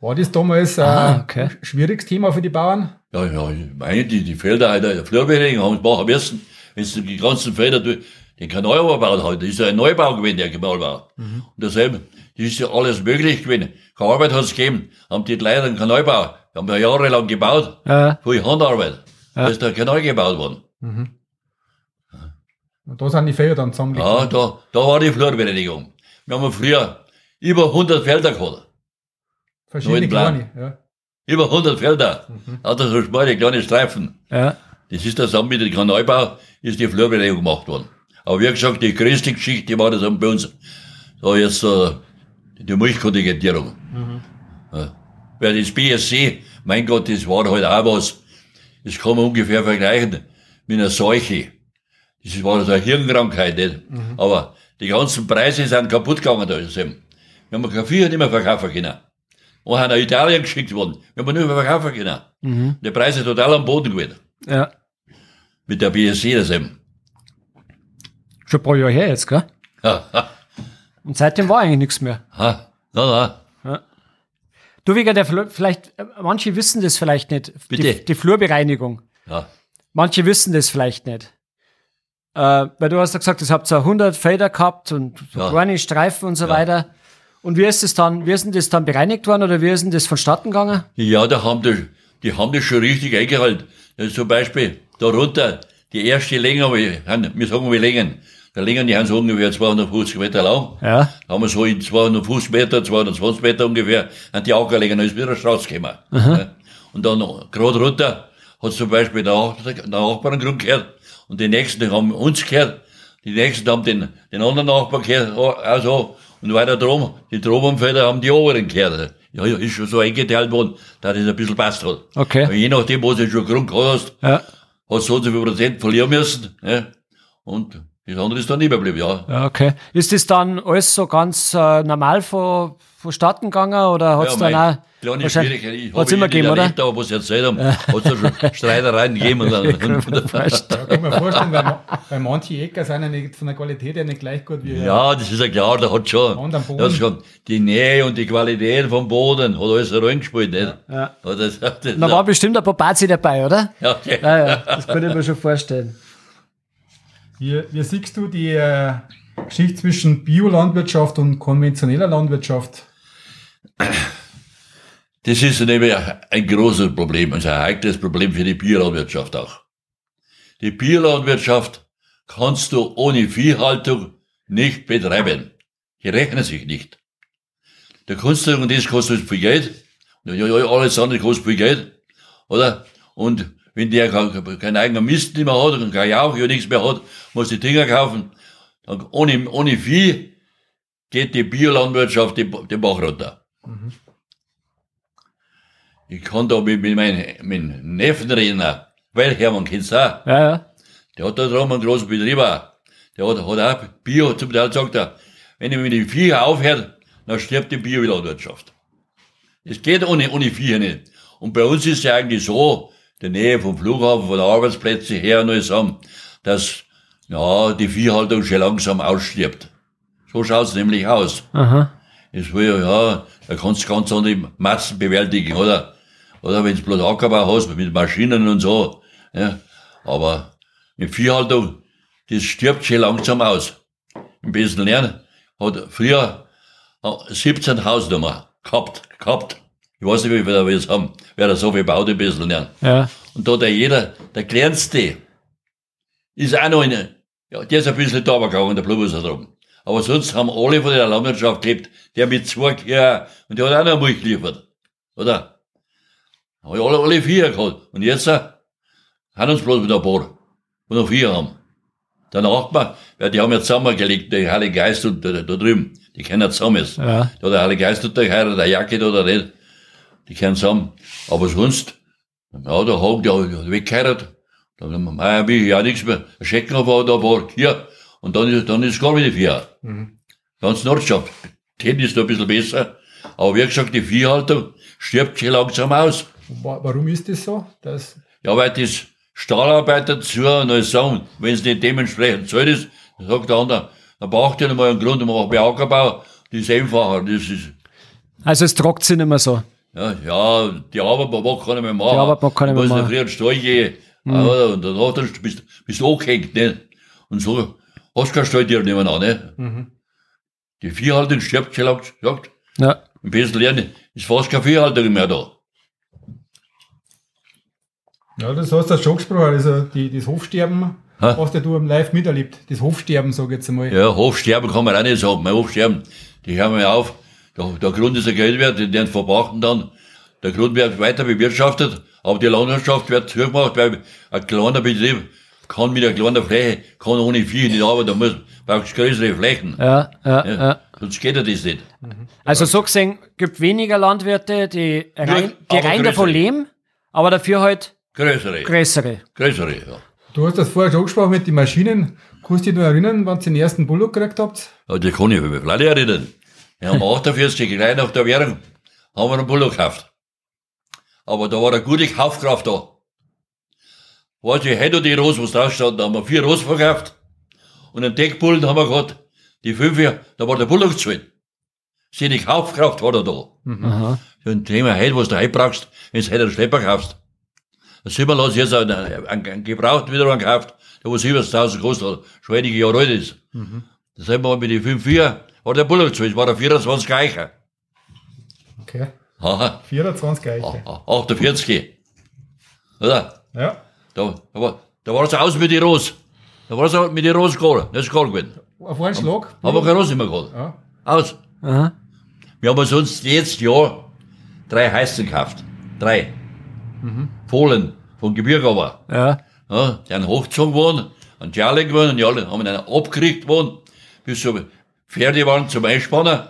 War das damals ein Ah, okay. schwieriges Thema für die Bauern? Ja, ja, ich meine, die, die Felder halt, der Flurbereinigung haben es machen müssen. Wenn sie die ganzen Felder durch den Kanal überbaut hat, das ist ja ein Neubau gewesen, der gemalt war. Und dasselbe, das ist ja alles möglich gewesen. Keine Arbeit hat es gegeben. Haben die Leute einen Kanalbau, haben ja jahrelang gebaut. Ja. Viel Handarbeit. Da ist der Kanal gebaut worden. Und da sind die Felder dann zusammengekommen. Ja, da, da war die Flurbereinigung. Wir haben früher über 100 Felder gehabt. Verschiedene kleine. Ja. Über 100 Felder. Hat er so schmale kleine Streifen. Ja. Das ist zusammen mit dem Kanalbau, ist die Flurbereinigung gemacht worden. Aber wie gesagt, die größte Geschichte die war das bei uns. Da jetzt äh, die Milchkontingentierung. Ja. Weil das BSC, mein Gott, das war halt auch was. Das kann man ungefähr vergleichen mit einer Seuche. Das war so eine Hirnkrankheit, nicht? Aber die ganzen Preise sind kaputt gegangen da. Wir haben Kaffee nicht mehr verkaufen können. Und nach Italien geschickt worden. Wir haben mehr verkaufen können. Die Preise total am Boden gewesen. ja. Mit der BSC das eben. Schon ein paar Jahre her jetzt, gell? Ha, ha, Und seitdem war eigentlich nichts mehr. ha. Na, na. Du, wegen der Flur, vielleicht, manche wissen das vielleicht nicht. Bitte. Die, die Flurbereinigung. Ja. Manche wissen das vielleicht nicht. Äh, weil du hast ja gesagt, ihr habt so 100 Felder gehabt und Ja. kleine Streifen und so Ja. weiter. Und wie ist das dann, wie ist denn das dann bereinigt worden oder wie ist denn das vonstatten gegangen? Ja, da haben die, die haben das schon richtig eingehalten. Ist zum Beispiel da runter, die erste Länge, wir haben- sagen wir Längen. Die Längen, die haben so ungefähr 250 Meter lang. Ja. Da haben wir so in 250 Meter, 220 Meter ungefähr, an die Ackerlängen, da ist wieder eine Straße gekommen. Ja. Und dann gerade runter hat zum Beispiel der, Nach- der Nachbarn gehört. Und die nächsten die haben uns gehört. Die nächsten haben den, den anderen Nachbarn gehört, auch so. Und weiter drum, die Drobenfelder haben die oberen gehört. Ja, ja, ist schon so eingeteilt worden, dass das ein bisschen passt hat. Okay. Weil je nachdem, was du schon Grund hast, Ja. hast du so und so viel Prozent verlieren müssen. Ne? Und das andere ist dann überblieben, ja. Ja, okay. Ist das dann alles so ganz äh, normal von, vonstatten gegangen oder hat es dann auch kleine wahrscheinlich- Schwierigkeit. Ich habe immer <laughs> gegeben, oder? aber was sie erzählt haben, hat es ja schon Streitereien gegeben. Und Kann ich mir dann, vorstellen. Da kann man vorstellen, weil, weil manche Äcker sind ja nicht von der Qualität her nicht gleich gut wie ja, das ist ja klar, der hat schon, der hat schon die Nähe und die Qualität vom Boden, hat alles reingespielt, nicht? Ja. Und das, das, Da war bestimmt ein Papazi dabei, oder? ja, okay. Ja, ja, das kann ich mir schon vorstellen. Wie, wie siehst du die äh, Geschichte zwischen Biolandwirtschaft und konventioneller Landwirtschaft? <clears throat> Das ist nämlich ein großes Problem, also ein heikles Problem für die Biolandwirtschaft auch. Die Biolandwirtschaft kannst du ohne Viehhaltung nicht betreiben. Die rechnen sich nicht. Der kannst du, und das kostet viel Geld, alles andere kostet viel Geld, oder? Und wenn der keinen kein eigenen Mist mehr hat und kein Jauch, ja nichts mehr hat, muss die Dinger kaufen. Dann ohne, ohne Vieh geht die Biolandwirtschaft den Bach runter. Ich kann da mit, mit meinem Neffen reden, weil Hermann kennst du auch. Ja, ja. Der hat da drum einen großen Betrieb auch. Der hat, hat auch Bio, zum Teil sagt er, wenn ich mit den Viecher aufhört, dann stirbt die Biolandwirtschaft. Es geht ohne, ohne Viecher nicht. Und bei uns ist ja eigentlich so, der Nähe vom Flughafen, von den Arbeitsplätzen her und alles haben, dass, ja, die Viehhaltung schon langsam ausstirbt. So schaut's nämlich aus. Aha. Es ja, ja, da kannst du ganz andere Massen bewältigen, oder? Oder wenn du bloß Ackerbau hast, mit Maschinen und so. Ja. Aber mit Viehhaltung, das stirbt schon langsam aus. Im besten Lernen hat früher äh, 17 Hausnummer gehabt, gehabt. Ich weiß nicht, wie viele wir jetzt haben, wer da so viel baut im besten Lernen. Ja. Und da der jeder, der kleinste, ist auch noch in, ja, der ist ein bisschen da gegangen, der Blubus da drum. Aber sonst haben alle von der Landwirtschaft gelebt, der mit zwei Kühen, und der hat auch noch Milch geliefert. Oder? Haben wir alle, alle vier gehabt. Und jetzt, äh, haben uns bloß wieder ein paar, wo noch vier haben. Der Nachbar, weil die haben ja zusammengelegt, der Heilige Geist und da, da drüben, die kennen zusammen. Ja. Da der Heilige Geist und der Heirat, der Jacke oder nicht, die kennen zusammen. Aber sonst, ja, da haben die weggeheiratet. Dann haben wir, ja, nichts mehr. Ein Schecken war da war hier. Und dann ist, dann ist gar wieder vier. Ganz Nordschaft. Ten ist da ein bisschen besser. Aber wie gesagt, die Viehhaltung stirbt schon langsam aus. Wa- Warum ist das so? Das, Ja, weil das Stahlarbeiter zu und alles sagen, wenn es nicht dementsprechend zahlt ist, dann sagt der andere, dann braucht ihr nicht mal einen Grund, um auch bei Ackerbau, das ist einfacher, das ist, Also es trockt sich nicht mehr so. ja, ja, die Arbeit man mag keiner mehr machen. Die Arbeit mag keiner mehr Du musst machen. früher in den Stall gehen, oder? und danach dann bist bist du angehängt, nicht? Und so hast du keinen Stalltier nicht mehr an, ne? Die Viehhaltung stirbt schon lang, sagt, Ja. ein bisschen lernen, ist fast keine Viehhaltung mehr da. ja, das hast du schon gesprochen. Also die, das Hofsterben Ha? hast ja du am Live miterlebt. Das Hofsterben, sag ich jetzt einmal. Ja, Hofsterben kann man auch nicht sagen. Mein Hofsterben, die hören wir auf. Der, der Grund ist der Geldwert, den den verbrachten dann. Der Grund wird weiter bewirtschaftet, aber die Landwirtschaft wird zugemacht, weil ein kleiner Betrieb kann mit einer kleinen Fläche, kann ohne Vieh nicht arbeiten, da muss, brauchst größere Flächen. Ja, ja, Ja, ja. Sonst geht ja das nicht. Also so gesehen gibt weniger Landwirte, die rein, die rein davon leben, aber dafür halt Größere. größere. Größere, ja. Du hast das vorher schon gesprochen mit den Maschinen. Kannst du dich noch erinnern, wann ihr den ersten Bullock gekriegt habt? Ja, die kann ich mich vielleicht erinnern. Wir haben 48, gleich nach der Währung, haben wir einen Bullock gekauft. Aber da war eine gute Kaufkraft da. Weißt du, hätte die Rosen, was drauf stand, da haben wir vier Rosen verkauft. Und einen Deckbullen haben wir gehabt. Die fünf, da war der Bullock zu viel. Sieh, die Kaufkraft war da da. Aha. So ein Thema heute, was du heute brauchst, wenn du heute einen Schlepper kaufst. Der Simmerl hat jetzt einen, einen, einen gebraucht wieder einen gekauft, der was 70.000 kostet, hat, schon einige Jahre alt ist. Das haben wir mit den 5,4, war der Bullock zu, es war der 24 Geicher. Okay. Aha, 24 Eiche. a- 48. Oder? Ja. Da, da war, da war es aus mit den Rosen. Da war es mit den Rosen gegangen, das ist gegangen gewesen. Auf einen Schlag. Haben wir keine Rosen mehr gehabt. Ja. Aus. Aha. Wir haben uns sonst jetzt Jahr drei Heißen gekauft. Drei. Fohlen von Gebirge aber. Ja. Ja, die haben hochgezogen worden, an Charlie geworden, und die alle haben einen abgekriegt worden, bis so Pferde waren zum Einspannen,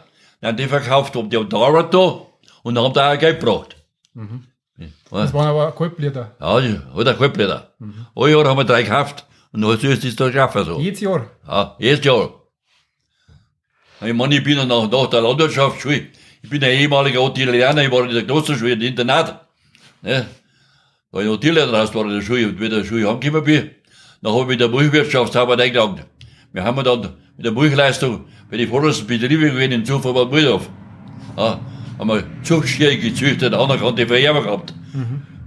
dann haben die verkauft, um die haben da da und dann haben die auch Geld gebracht. Das waren aber Kaltblüter. Ja, die- oder Kaltblätter. Alle Jahr haben wir drei gekauft und dann ist das da geschaffen so. Jedes Jahr. Ja, jedes Jahr. Ich meine, ich bin ja nach, nach der Landwirtschaftsschule, ich bin ein ehemaliger Artillerianer, ich war in der Klosterschule, im Internat. Ne? Weil ich Artillerianer raus war in der Schule und wieder in der Schule angekommen bin, dann habe ich mit der Milchwirtschaftsarbeit eingelangt. Wir haben dann mit der Milchleistung bei den vordersten Betrieben gewesen in Zuverband Mühldorf. Ja, haben wir Zuchtstiere gezüchtet, anerkannte Vererber gehabt.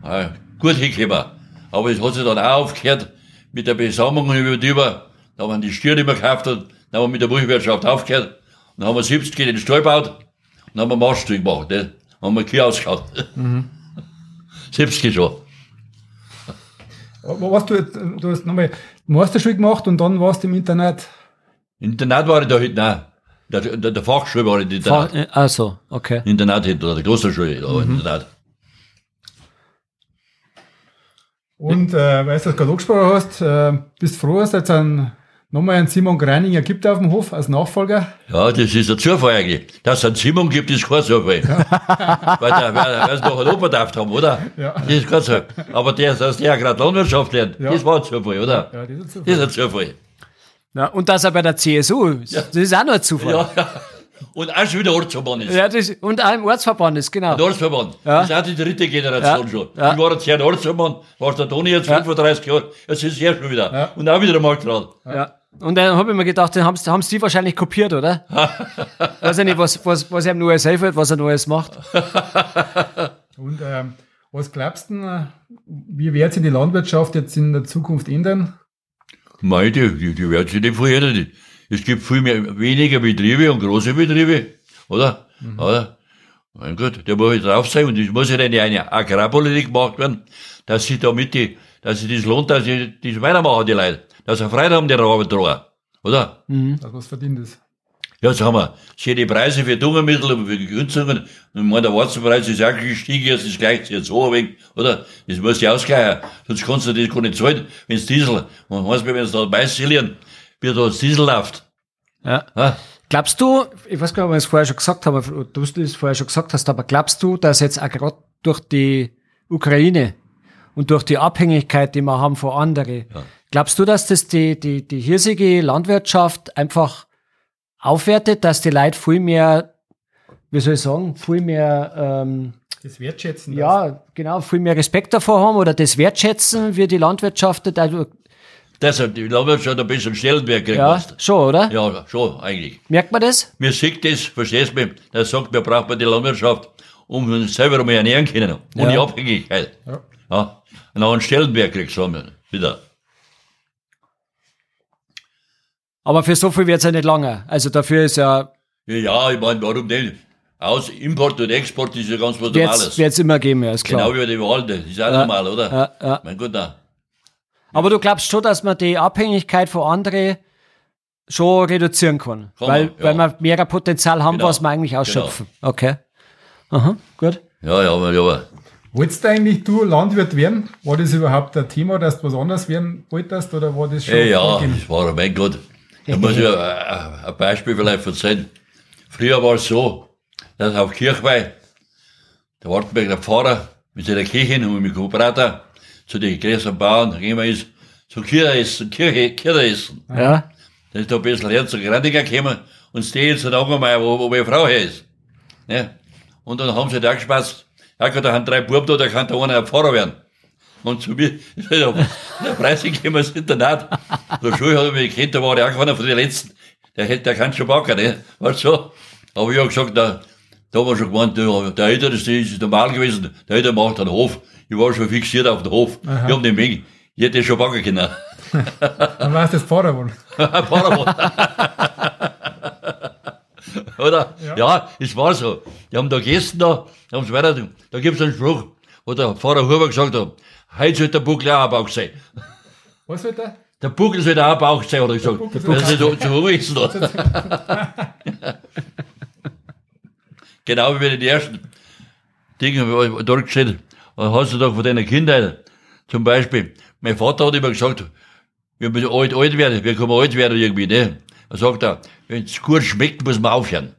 Ja, gut hingekommen. Aber es hat sich dann auch aufgehört mit der Besamung über die über. Da haben wir die Stiere nicht mehr gekauft und dann haben wir mit der Milchwirtschaft aufgehört. Und dann haben wir 70 den Stall gebaut und dann haben wir Marschstück gemacht. Ne? Haben wir Kühe ausgeschaut. 70 schon. Aber was du, jetzt- du hast nochmal Meisterschule gemacht und dann warst du im Internat. Internat war ich da hinten auch. Der, der, der Fachschule war ich im Internat. Fa- äh, Also, okay. Internat hinten, oder der Klosterschule, ich im Internat. Und äh, weil du das gerade angesprochen hast, äh, bist froh, dass es jetzt einen, nochmal einen Simon Greininger gibt auf dem Hof als Nachfolger. Ja, das ist ein Zufall eigentlich. Dass es einen Simon gibt, ist kein Zufall. <laughs> weil der, weil, weil sie noch einen Oberdaft haben, oder? Ja. Das ist kein Zufall. Aber der, dass der gerade Landwirtschaft lernt, Ja. das war ein Zufall, oder? Ja, das ist ein Das Zufall. ist ein Zufall. Ja, und dass er bei der CSU, das ist auch noch ein Zufall. Ja, ja. Und auch schon wieder Ortsverband ist. Ja, das, und auch im Ortsverband ist, genau. Der Ortsverband. Ja. Das ist auch die dritte Generation Ja. schon. Ja. Ich war jetzt hier in Ortsverband, war der Toni jetzt Ja. 35 Jahre, jetzt ist er schon wieder. Ja. Und auch wieder am Marktrat. Ja. Und dann habe ich mir gedacht, den haben sie die wahrscheinlich kopiert, oder? <laughs> Weiß ich nicht, was, was, was ihm nur einfällt, was er Neues macht. <laughs> Und ähm, was glaubst du, denn, äh, wie wird sich die Landwirtschaft jetzt in der Zukunft ändern? Mei, die, die, werden sich nicht verändern. Es gibt viel mehr, weniger Betriebe und große Betriebe, oder? Oder? Mein Gott, der muss jetzt drauf sein und es muss ja eine, eine Agrarpolitik gemacht werden, dass sie damit die, dass sie das lohnt, dass sie das weitermachen, die Leute. Dass sie Freude haben, die Arbeit tragen. Oder? Dass was verdient ist. Ja, jetzt haben wir schöne Preise für Düngemittel und für Günstigungen. Und ich meine, der Warzenpreis ist auch gestiegen, jetzt ist gleich jetzt so wenig, oder? Das muss ja ausgleichen. Sonst kannst du das gar nicht zahlen, wenn's Diesel, man weiß, wenn es da Mais silieren, wie da das Diesel läuft. Ja. Ja? Glaubst du, ich weiß gar nicht, ob wir es vorher schon gesagt haben, du es vorher schon gesagt hast, aber glaubst du, dass jetzt auch gerade durch die Ukraine und durch die Abhängigkeit, die wir haben von anderen, glaubst du, dass das die, die, die hirsige Landwirtschaft einfach aufwertet, dass die Leute viel mehr, wie soll ich sagen, viel mehr, ähm, Das Wertschätzen. ja, genau, viel mehr Respekt davor haben oder das wertschätzen, wie die Landwirtschaft, also, Dass er die Landwirtschaft ein bisschen Stellenwert kriegt. ja, weißt du. schon, oder? ja, schon, eigentlich. Merkt man das? Mir sieht das, verstehst du mich? Der sagt, wir brauchen die Landwirtschaft, um uns selber mal ernähren können. Ohne Ja. Abhängigkeit. Ja. Ja. Und auch einen Stellenwert kriegst du wieder. Aber für so viel wird's ja nicht lange. Also dafür ist ja, Ja, ja, ich meine, warum denn? Aus Import und Export ist ja ganz was wird's, Normales. wird's immer geben, ja, ist klar. Genau wie die Wahl, das ist auch normal, oder? Ja, ja. Mein Gott, na. Aber du glaubst schon, dass man die Abhängigkeit von anderen schon reduzieren kann. Kann weil, man, ja. weil wir mehr Potenzial haben, Genau. was wir eigentlich ausschöpfen. Okay. Aha, gut. Ja, ja, aber, ja, aber. Wolltest du eigentlich du Landwirt werden? War das überhaupt ein Thema, dass du was anderes werden wolltest oder war das schon? Hey, ja, vorgegeben? das war, mein Gott. Da muss ich ein, Beispiel vielleicht erzählen. Früher war es so, dass auf Kirchweih, der Wartenberg, der Pfarrer, mit seiner Kirche und mit dem Kooperator zu den größeren Bauern, da gehen wir ist, zu Kirche essen, Kirche, Kirche essen. Ja. Da ist da ein bisschen her zu Grandiger gekommen und steht jetzt dann mal, wo, wo meine Frau her ist. Ja. Und dann haben sie da gespaßt, ja da haben drei Buben da, da kann der eine ein Pfarrer werden. Und zu mir, <laughs> der Preis gekommen ins Internat. Der Schule hat mich gekannt, da war der auch einer von den Letzten. Der hätte, der kann schon backen, ne? Weißt du so? Aber ich hab gesagt, da, da haben wir schon gemeint, der, der Älteste ist normal gewesen, der Ältere macht einen Hof. Ich war schon fixiert auf den Hof. Ich hab den Menge. Ich hätte schon backen können. <laughs> <laughs> Dann warst du das Pfarrer geworden. Oder? Ja. es war so. Die haben da gegessen, da, haben sie weiter, da gibt's einen Spruch, wo der Pfarrer Huber gesagt hat, heute soll der Buckel auch ein Bauch sein. Was soll der? Der Buckel soll auch ein Bauch sein, hat er gesagt. Das ist ist <laughs> da. genau wie bei den ersten Dingen, dort gesehen habe, hast du doch von deiner Kindheit, zum Beispiel, mein Vater hat immer gesagt, wir müssen alt, alt werden, wir können alt werden irgendwie, ne? Er sagt er, wenn es gut schmeckt, muss man aufhören.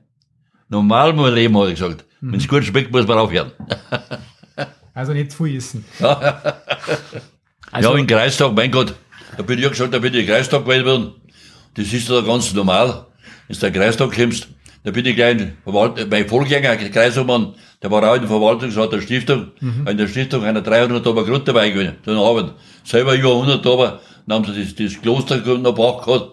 Normal muss man leben, hat er gesagt. Wenn es gut schmeckt, muss man aufhören. <laughs> Also nicht zu viel essen. <laughs> Also- ja, im Kreistag, mein Gott, da bin ich ja gesagt, da bin ich Kreistag gewählt worden. Das ist da ganz normal. Wenn du der Kreistag kommst, da bin ich gleich in Verwalt mein Vorgänger, der Kreisobmann, der war auch in der Verwaltungsrat der Stiftung. In der Stiftung einer 300 Ober Grund dabei gewesen, so eine Arbeit. Selber über 100 Ober, dann haben sie das, das Kloster noch gebracht gehabt.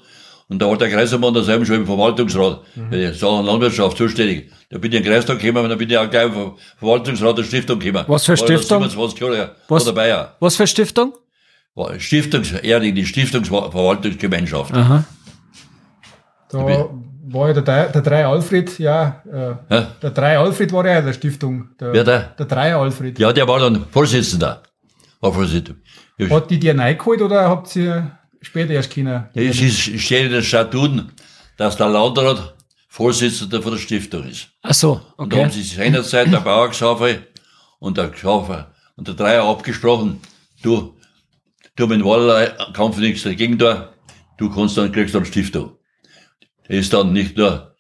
Und da war der Kreisermann da selber schon im Verwaltungsrat, mhm. der Sachen Landwirtschaft zuständig. Da bin ich in den Kreistag gekommen und dann bin ich auch gleich im Ver- Verwaltungsrat der Stiftung gekommen. Was für da Stiftung? 27 Jahre Was- war dabei, ja. Was für Stiftung? Stiftungs, ehrlich, die Stiftungsverwaltungsgemeinschaft. Aha. Da war ja der, Drei- der Drei Alfred, ja, äh, Ja? der Drei Alfred war ja in der Stiftung. Der, Wer der? Der Drei Alfred. Ja, der war dann Vorsitzender. War Vorsitzender. Hat die dir reingeholt oder habt ihr später erst können? Ja, es ist, es steht in den Statuten, dass der Landrat Vorsitzender von der Stiftung ist. Ach so, Und da haben okay. sie seinerzeit der Bauergesafe und der Gesafe und der Dreier abgesprochen, du, du mit dem Wahlkampf nichts dagegen da, du kannst dann, kriegst dann Stiftung. Er ist dann nicht nur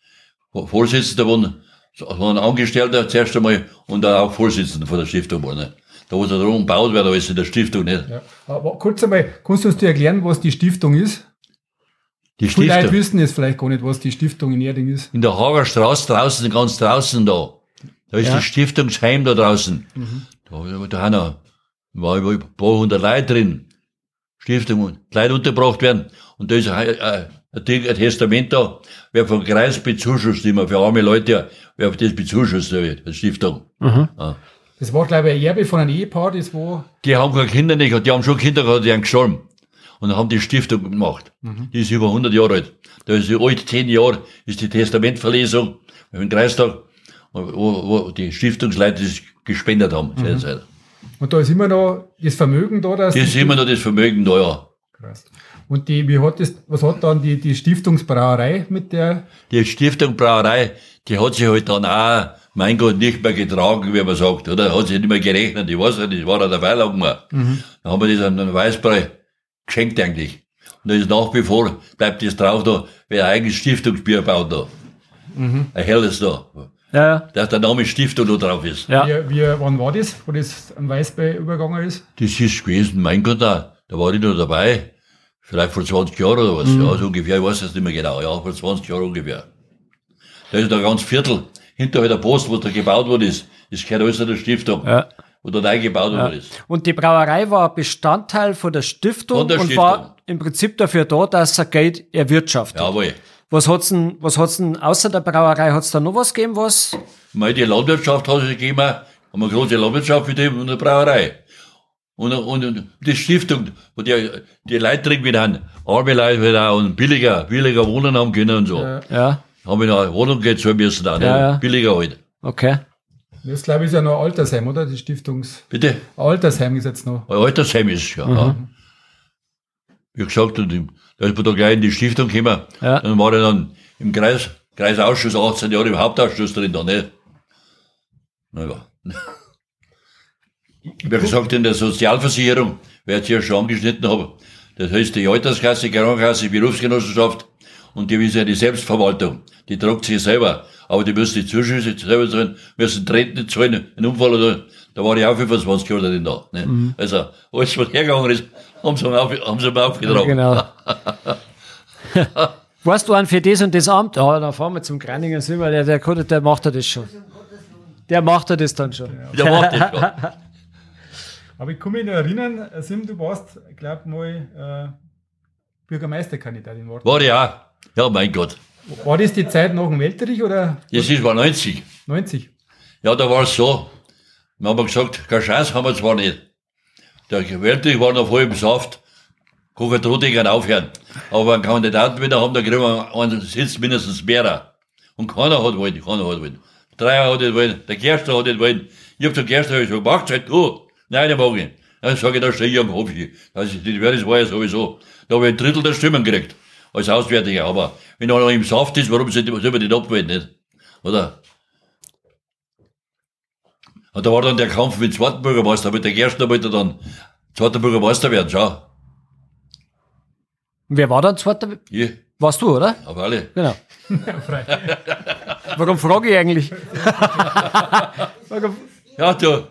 Vorsitzender geworden, sondern Angestellter zuerst einmal und dann auch Vorsitzender von der Stiftung geworden. Da wo es darum gebaut wird, alles in der Stiftung nicht. Ja. Aber kurz einmal, kannst du uns dir erklären, was die Stiftung ist? Die Viele Leute Stiftung. wissen jetzt vielleicht gar nicht, was die Stiftung in Erding ist. In der Hager Straße draußen, ganz draußen da. Da ist Ja. das Stiftungsheim da draußen. Da, da haben noch, war über ein paar hundert Leute drin. Stiftung, und die Leute untergebracht werden. Und da ist ein, ein, ein, Testament da, wer vom Kreis bezuschusst immer, für arme Leute, wer das bezuschusst, die Stiftung. Ja. Das war, glaube ich, ein Erbe von einem Ehepaar, das war, Die haben keine Kinder nicht gehabt, die haben schon Kinder gehabt, die haben gestorben. Und dann haben die Stiftung gemacht. Die ist über 100 Jahre alt. Da ist die alt, 10 Jahre, ist die Testamentverlesung im Kreistag, wo, wo die Stiftungsleute das gespendet haben. seinerzeit. und da ist immer noch das Vermögen da, Das ist immer noch das Vermögen da, ja. Krass. Und die, wie hat das, was hat dann die, die Stiftungsbrauerei mit der, Die Stiftung Brauerei, die hat sich halt dann auch, mein Gott, nicht mehr getragen, wie man sagt, oder? Hat sich nicht mehr gerechnet. Ich weiß nicht, das war ja der Weilang mal. Dann haben wir das an den Weißbrei geschenkt eigentlich. Und da ist nach wie vor, bleibt das drauf da, wer ein eigenes Stiftungsbier baut da. Ein helles da. Ja, ja. Dass der Name Stiftung da drauf ist. ja. wie, wie, wann war das, wo das am Weißbei übergegangen ist? Das ist gewesen, mein Gott, da, da war ich noch dabei. Vielleicht vor 20 Jahren oder was, ja, so ungefähr, ich weiß es nicht mehr genau, ja, vor 20 Jahren ungefähr. Da ist da ganz Viertel, hinterher der Post, wo da gebaut worden ist, alles an der Stiftung, Ja. wo da neu gebaut Ja. worden ist. Und die Brauerei war Bestandteil von der Stiftung Von der und Stiftung. war im Prinzip dafür da, dass er Geld erwirtschaftet. Jawohl. Was hat's denn, was hat's denn außer der Brauerei, hat's da noch was gegeben, was? Mal die Landwirtschaft hat es gegeben, haben eine große Landwirtschaft betrieben und eine Brauerei. Und, und, und die Stiftung, wo die, die Leute drin wieder haben, arme Leute wieder auch und billiger, billiger wohnen haben können und so. Ja. Ja, Haben wir noch eine Wohnung Geld zahlen müssen ne? Ja, ja. billiger halt. okay. Das, glaube ich, ist ja noch Altersheim, oder? Die Stiftungs, Bitte? Altersheim ist jetzt noch. Ein Altersheim ist ja. ja. Wie gesagt, und im- da ist man da gleich in die Stiftung gekommen. Ja. Dann war er dann im Kreis, Kreisausschuss 18 Jahre im Hauptausschuss drin, da nicht. Naja. <laughs> Wie gesagt, in der Sozialversicherung, wer jetzt hier schon angeschnitten habe, das heißt die Alterskasse, Krankenkasse, Berufsgenossenschaft und die ist ja die Selbstverwaltung. Die tragt sich selber. Aber die müssen die Zuschüsse selber zahlen, müssen Treten zahlen, ein Unfall oder, da war ich auch 25 Jahre drin da. Ne? Also, alles was hergegangen ist, haben sie mir, auf, haben sie mir aufgetragen. Genau. <laughs> weißt du, an für das und das Amt? Ja, dann fahren wir zum Kreininger Silber, der, der, kann- der macht ja das schon. Der macht ja das dann schon. Der macht das schon. <laughs> Aber ich kann mich noch erinnern, Sim, du warst, ich glaube mal, äh, Bürgermeisterkandidatin. War. War ich auch. Ja, mein Gott. war das die Zeit nach dem Welterich oder Das ist war 90. 90? Ja, da war es so. Wir haben gesagt, keine Chance haben wir zwar nicht. Der Weltrich war noch voll im Saft. Kann kein Trottiger aufhören. Aber einen Kandidaten wieder haben, da kriegen wir einen Sitz mindestens mehr. Und keiner hat wollen, keiner hat wollen. Dreier hat nicht wollen, der Gerster hat nicht wollen. Ich hab zu Gerster ich gesagt, mach's halt du. Nein, der mag ich. Dann sage ich, da stehe ich am Hof. Also, die das war ja sowieso. Da habe ich ein Drittel der Stimmen gekriegt. Als Auswärtiger. Aber wenn er noch im Saft ist, warum soll man den abwählen, nicht? Oder? Und da war dann der Kampf mit dem zweiten Bürgermeister, mit der Gerstner wollte er dann zweiter Bürgermeister werden, schau. Wer war dann zweiter? Ich, Warst du, oder? Auf alle. Genau. Warum frage ich eigentlich? Ja, du,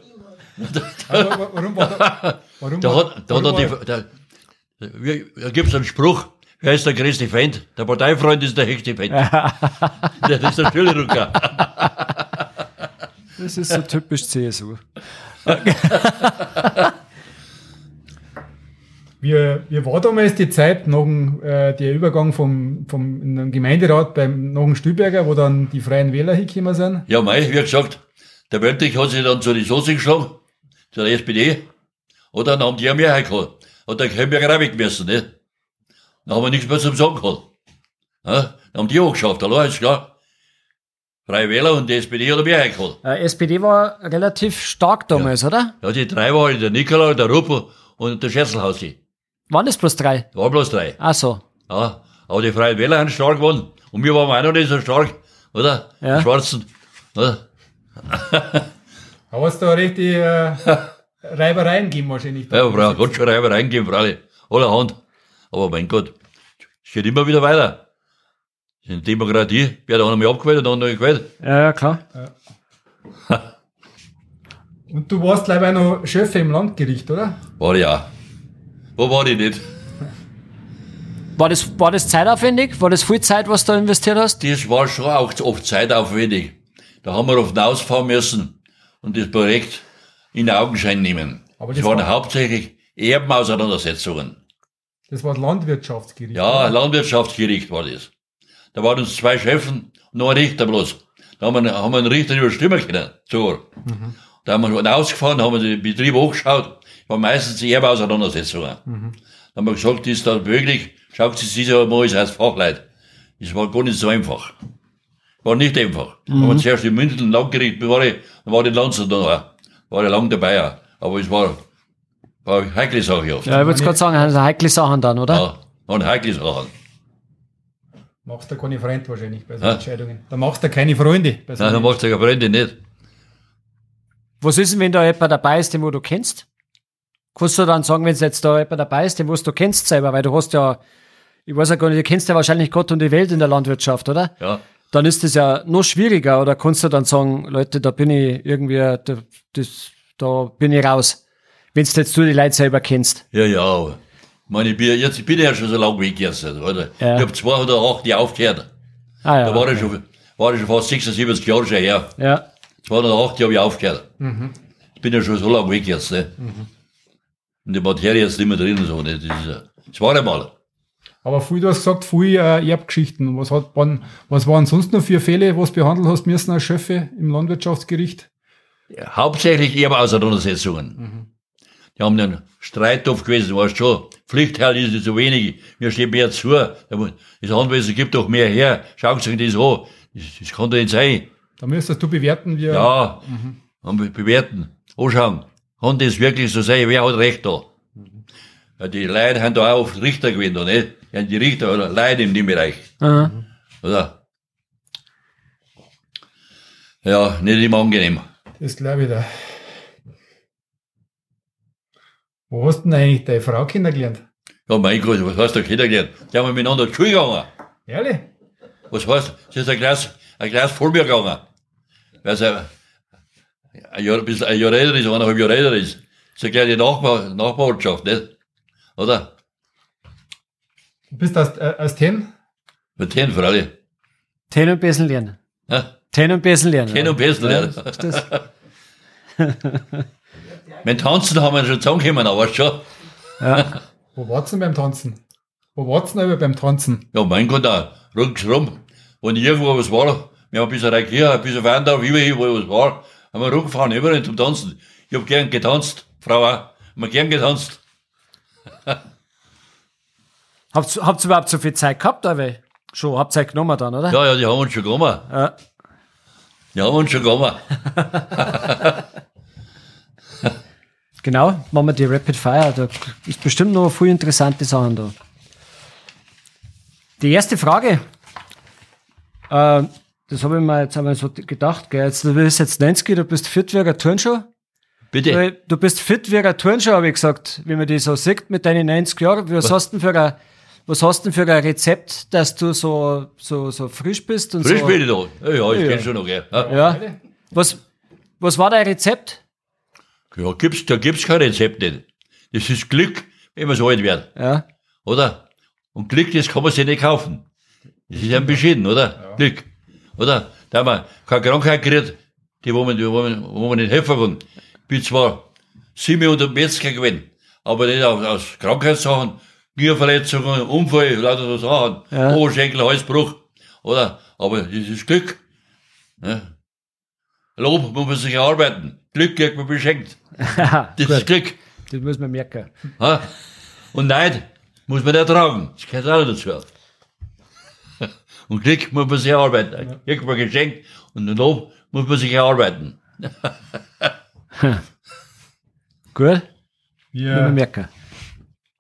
warum war da, warum da war, hat, da hat er die, da, da gibt's einen Spruch, wer ist der größte Feind? Der Parteifreund ist der höchste Feind. <laughs> das ist der Schülerrucker. Das ist so typisch CSU. wie, wie war damals die Zeit nach dem, äh, der Übergang vom, vom in den Gemeinderat beim, nach dem Stüberger, wo dann die Freien Wähler hingekommen sind? Ja, mei, wie gesagt, der Wöltrich hat sich dann zu den Soße geschlagen, zu der SPD, und dann haben die eine Mehrheit gehabt. Und dann können wir auch weg müssen, ne? Dann haben wir nichts mehr zum Sagen gehabt. Ja? Dann haben die auch geschafft, ist klar. Freie Wähler und die SPD hat eine Mehrheit gehabt. Äh, SPD war relativ stark damals, oder? Ja, die drei waren der Nikola, der Ruppel und der Schesselhausi. Waren das bloß drei? War bloß drei. Ach so. Ja, aber die Freien Wähler sind stark geworden. Und wir waren auch noch nicht so stark, oder? Ja. Die Schwarzen. Oder? Aber es da richtig äh, Reibereien gegeben wahrscheinlich. Ja, Frau, Gott schon rein reingeben, Frau. Allerhand. Aber mein Gott, es geht immer wieder weiter. In Demokratie wird auch noch mal abgewählt und dann noch gewählt. Ja, ja, klar. <laughs> Und du warst leider noch Chef im Landgericht, oder? War ich auch. Wo war ich nicht? War das, war das zeitaufwendig? War das viel Zeit, was du investiert hast? Das war schon auch oft zeitaufwendig. Da haben wir oft ausfahren müssen und das Projekt in Augenschein nehmen. Aber das das waren war- hauptsächlich Erbenauseinandersetzungen. Das war das Landwirtschaftsgericht. Ja, oder? Landwirtschaftsgericht war das. Da waren uns zwei Chefen und noch ein Richter bloß. Da haben wir, haben wir einen Richter über Stimmen können. So. Da haben wir ausgefahren, haben wir den Betrieb hochgeschaut. War meistens die Erbeauseinandersetzungen. Da haben wir gesagt, ist das möglich? Schaut sich dieser mal als Fachleute. Das war gar nicht so einfach. War nicht einfach. Mhm. Aber zuerst im München Landgericht war ich, dann war die Lanzer da noch. War ich lang dabei. Aber es war, heikle Sache oft. Ja, ich wollte gerade sagen, also heikle Sachen dann, oder? Ja, waren heikle Sachen. Machst du keine Freunde wahrscheinlich bei so Ja. Entscheidungen. Da machst du keine Freunde bei so Nein, dann machst du ja Freunde nicht. Was ist denn, wenn da jemand dabei ist, den wo du kennst? Kannst du dann sagen, wenn jetzt da jemand dabei ist, den wo du kennst selber, weil du hast ja, ich weiß ja gar nicht, du kennst ja wahrscheinlich Gott und die Welt in der Landwirtschaft, oder? Ja. Dann ist das ja noch schwieriger, oder kannst du dann sagen, Leute, da bin ich irgendwie, da, das, da bin ich raus. Wenn du jetzt du die Leute selber kennst. Ja, ja. aber Ich meine, ich bin, jetzt, ich bin ja schon so lange weg jetzt, oder? Ja. Ich habe 208 Jahre aufgehört. Ah ja. Da war ich schon, war ich schon fast 76 Jahre schon her. ja. 208 Jahre habe ich aufgehört. Ich bin ja schon so lange weg jetzt, ne? Und die Materie ist nicht mehr drin, so, ne? Das, ist, das war einmal. Aber viel, du hast gesagt, viel äh, Erbgeschichten. Was, hat, wann, was waren sonst noch für Fälle, was behandelt hast müssen als Chefe im Landwirtschaftsgericht? Ja, hauptsächlich Erbeauseinandersetzungen. Die haben einen Streittopf gewesen, weißt schon. Pflichtteil ist nicht so wenig. Mir steht mehr zu. Das Handwesen gibt doch mehr her. Schaut sich das an. Das, das kann doch nicht sein. Da müsstest du bewerten, wie Ja, wir bewerten, anschauen. Kann das wirklich so sein? Wer hat Recht da? Ja, die Leute haben da auch oft Richter gewesen, da, nicht? Ja, die Richter oder Leute in dem Bereich, Aha. oder? Ja, nicht immer angenehm. das glaube ich da. Wo hast du denn eigentlich deine Frau kennengelernt? Ja, mein Gott, was hast du kennengelernt? Die haben miteinander in die Schule gegangen. Ehrlich? Was heißt, sie ist ein Glas, ein Glas vor mir gegangen. Weil sie ein Jahr, ein Jahr älter ist, eineinhalb Jahre älter ist. Das ist eine kleine Nachbar, Nachbarortschaft, nicht? Oder? Du bist aus, äh, aus Ten? Mit für alle. Ten und Besen lernen. Ja? Ten und Besen lernen. Ten und Besen lernen. Ist das? <laughs> Mit Tanzen haben wir schon zusammengekommen, aber schon. Ja. <laughs> Wo wart's denn beim Tanzen? Wo wart's denn aber beim Tanzen? Ja, mein Gott, auch ringsrum. Wenn irgendwo was war, wir haben ein bisschen Regier, ein bisschen Wandau, wie wir wo was war, haben wir rumgefahren, überall zum Tanzen. Ich hab gern getanzt, Frau auch. Haben wir gern getanzt. <laughs> Habt ihr überhaupt so viel Zeit gehabt, aber schon habt Zeit genommen dann, oder? Ja, ja, die haben uns schon gekommen. Ja. Die haben uns schon gekommen. <laughs> Genau, machen wir die Rapid Fire. Da ist bestimmt noch viele interessante Sachen da. Die erste Frage, äh, das habe ich mir jetzt einmal so gedacht, gell? Jetzt, du bist jetzt 90, du bist fit wie ein Turnschuh. Bitte. Du bist fit wie ein Turnschuh, habe ich gesagt, wie man die so sieht mit deinen 90 Jahren. Was hast du denn für ein, was hast denn für ein Rezept, dass du so, so, so frisch bist und Frisch so? bin ich da. Ja, ich Ja. kenn schon noch, gell. Ja. Ja. Was, was war dein Rezept? Ja, gibt's, da gibt's kein Rezept nicht. Das ist Glück, wenn man so alt wird, Ja. oder? Und Glück, das kann man sich nicht kaufen. Das ist ja beschieden, oder? Glück. Oder? Da haben wir keine Krankheit gekriegt, die, wo man, die, wo man, wo man nicht helfen kann. Ich bin zwar 700 Metzger gewesen, aber nicht aus, aus Krankheitssachen, Knieverletzungen, Unfall, lauter so Sachen, Ja. Oberschenkel, Halsbruch, oder? Aber das ist Glück. Ne? Lob muss man sich erarbeiten. Glück kriegt man beschenkt. <laughs> Das ist Glück. Das muss man merken. Ha? Und Neid muss man ertragen. Das gehört auch dazu. <laughs> Und Glück muss man sich erarbeiten. Kriegt man geschenkt und den Lob muss man sich erarbeiten. <laughs> Gut? Muss man Wir, merken.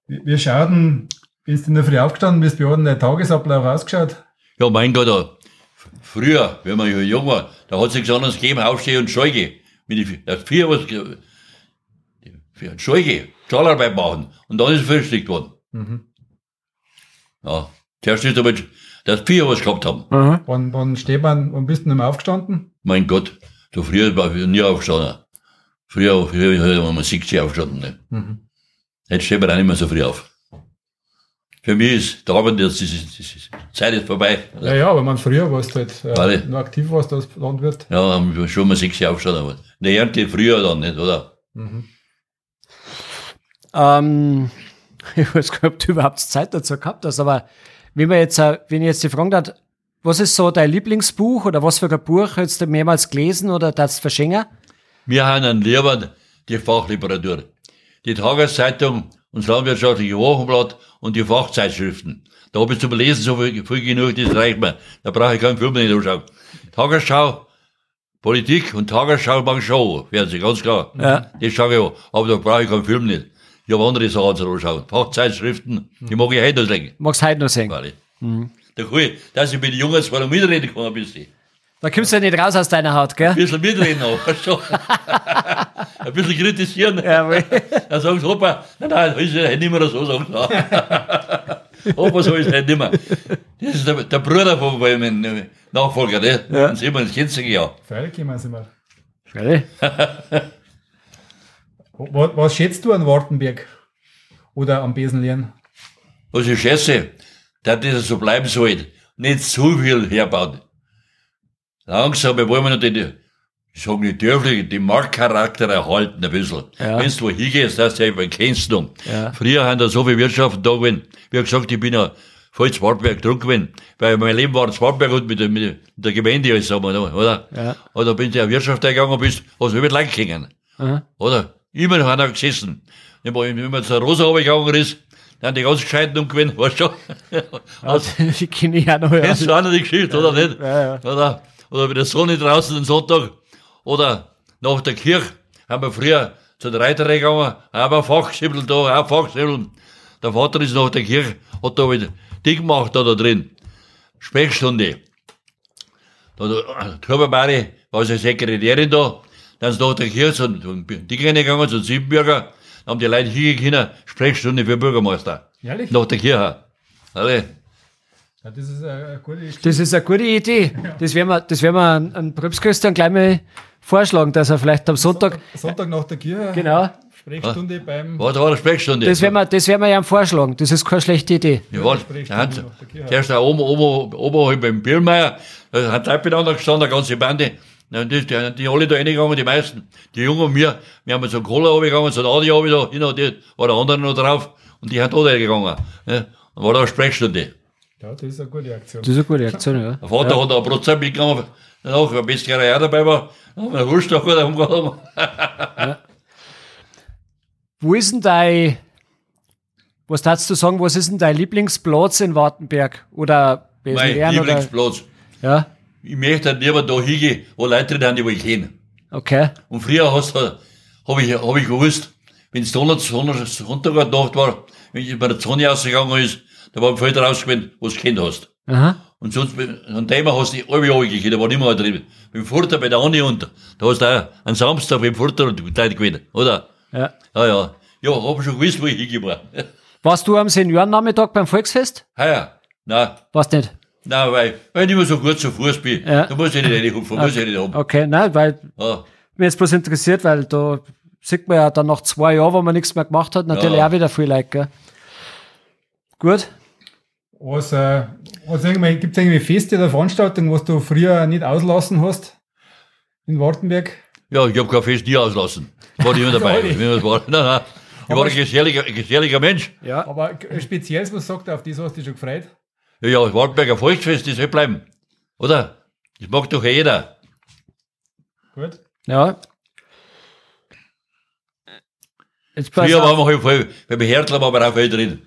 wir schauten, bist du in der Früh aufgestanden, bist, wie hat denn der Tagesablauf ausgeschaut? Ja, mein Gott, früher, wenn man ja jung war, da hat es nichts anderes gegeben, aufstehen und Scheuge. Mit die, das vier was, für Scheuge, Stahlarbeit machen. Und dann ist verpflichtet worden. Ja, zuerst ist damit, dass vier was gehabt haben. Mhm. Wann, wann steht man, wann bist du denn aufgestanden? Mein Gott, so früher war ich nie aufgestanden. Früher, früher haben wir 60 aufgestanden. Ne? Mhm. Jetzt steht man auch nicht mehr so früh auf. Für mich ist der Abend jetzt, die Zeit ist vorbei. Ja, ja, aber man früher warst du halt, äh, nur aktiv warst als Landwirt. Ja, haben wir schon mal 6 aufgestanden. Aber eine Ernte früher dann nicht, oder? Ähm, <laughs> ich weiß gar nicht, ob du überhaupt Zeit dazu gehabt hast, aber wenn man jetzt, äh, wenn ich jetzt die Frage hat, was ist so dein Lieblingsbuch oder was für ein Buch hast du mehrmals gelesen oder das verschenken? Wir haben einen Lehrern die Fachliteratur. Die Tageszeitung und das Landwirtschaftliche Wochenblatt und die Fachzeitschriften. Da habe ich zum Lesen so viel, viel genug, das reicht mir. Da brauche ich keinen Film mehr nicht anschauen. Tagesschau, Politik und Tagesschau machen Show, Fernsehen, ganz klar. Ja. Das schaue ich an. Aber da brauche ich keinen Film nicht. Ich habe andere Sachen zu anschauen. Fachzeitschriften, die mag ich heute noch sehen. Magst heute noch sehen? Ich. Da ich, dass ich mit den Jungen zwar noch mitreden kann, ein bisschen. Da kommst du ja nicht raus aus deiner Haut, gell? Ein bisschen mitreden auch. weißt du. <laughs> ein bisschen kritisieren. Jawohl. Dann sagt Opa, nein, nein, das ist ja nicht mehr so, sagt er. <laughs> Opa, so ist es nicht mehr. Das ist der, der Bruder von meinem Nachfolger, ne? Ja. Den sehen wir das kennst du ja. Freilich kommen sie mal. Freilich. Was, was schätzt du an Wartenberg? Oder am Besenlieren? Was ich schätze, dass das so bleiben soll. Nicht zu viel herbauen. Langsam, wir wollen noch den, ich sag nicht dürflich, den Marktcharakter erhalten ein bisschen. Ja. Wenn du hingehst, du einfach kennst du. Ja. Früher haben da so viel Wirtschaften da gewesen. Wie gesagt, ich bin ja voll Zwartberg drum gewesen. Weil mein Leben war in Zwartberg und mit der, mit der Gemeinde, alles sagen wir, noch, oder? Ja. Und da bin ich in die Wirtschaft eingegangen und bist, hast du mit Leid gegangen. Aha. Oder? Immer noch einer gesessen. Wenn man, zur Rosa runtergegangen ist, dann die ganz gescheiten umgewinnt, <laughs> weißt du? Also, die kenne ich auch noch. Ja. Kennst du auch noch die Geschichte, oder nicht? Ja, ja. Oder, oder mit der Sonne draußen den Sonntag. Oder nach der Kirche haben wir früher zu der Reiterei gegangen, haben wir Fachschimmel da, auch Fachschimmel. Der Vater ist nach der Kirche, hat da wieder Ding gemacht da, da drin. Sprechstunde. Da, da, Hubermari war seine Sekretärin da, dann ist nach der Kirche zu zum Ding reingegangen, zum Siebenbürger, dann haben die Leute hingehen Sprechstunde für Bürgermeister. Ehrlich? Nach der Kirche. Alle. Ja, das ist eine, gute Geschichte. Das ist eine gute Idee. Das werden wir, das werden wir an, an Probstküster gleich mal vorschlagen, dass er vielleicht am Sonntag, Sonntag nach der Kirche. genau, Sprechstunde beim. War da war eine Sprechstunde. das werden wir, das werden wir ja vorschlagen. Das ist keine schlechte Idee. Ja, war, Sprechstunde der hat, nach der Kirche. der ist da oben, oben, oberhalb beim Biermeier, da hat Leute miteinander gestanden, eine ganze Bande. Ja, die, die, die alle da reingegangen, die meisten. Die Jungen und wir, wir haben so Cola runtergegangen, so ein Adi runter, hin und die, war der andere noch drauf, und die sind da reingegangen. Ja, und war da eine Sprechstunde. Ja, das ist eine gute Aktion. Das ist eine gute Aktion, ja. Der Vater hat ein Prozent mitgenommen, danach ein bisschen auch dabei war, wir einen Wurst noch gut umgehauen. Wo ist denn dein, was darfst du sagen, was ist denn dein Lieblingsplatz in Wartenberg? Oder Mein Besenlern oder, Lieblingsplatz. ja, Ich möchte halt lieber da hingehen, wo Leute drin die ich kenne. okay, Und früher hast du, habe ich, hab ich gewusst, wenn es Sonntag, Sonntag Nacht war, wenn ich bei der Sonne rausgegangen ist, da war ein Feld rausgekommen, wo du kennt hast. aha, Und sonst, an dem hast du alle runtergekriegt, da war nicht mehr drin. Beim Furter, bei der Anni unter, da hast du auch einen Samstag beim Furter und die Leute gewinnt, oder? ja. Ja, ja. Ja, hab schon gewusst, wo ich hingehen war. <laughs> Warst du am Seniorennachmittag beim Volksfest? Heuer? Nein. Warst nicht? Nein, weil, weil ich immer so gut zu Fuß bin. Ja. Da muss ich nicht reinhupfen, muss ich nicht haben. Okay, nein, weil Ja. mir jetzt bloß interessiert, weil da sieht man ja dann nach zwei Jahren, wo man nichts mehr gemacht hat, natürlich Ja. auch wieder viel Like, gell? Gut. Was, äh, was irgendwie, gibt's irgendwie Feste oder Veranstaltungen, was du früher nicht auslassen hast? In Wartenberg? Ja, ich habe kein Fest nie auslassen. War <laughs> ich immer dabei. Sorry. Wenn was war. Nein, nein. Ich war ein geselliger, ein geselliger Mensch. Ja. Aber spezielles, was sagt er, auf das hast du dich schon gefreut? Ja, ja, Wartberger Volksfest, das soll bleiben. Oder? Das mag doch jeder. Gut. Ja. Jetzt Früher waren wir halt voll, beim Hertler waren wir auch voll drin.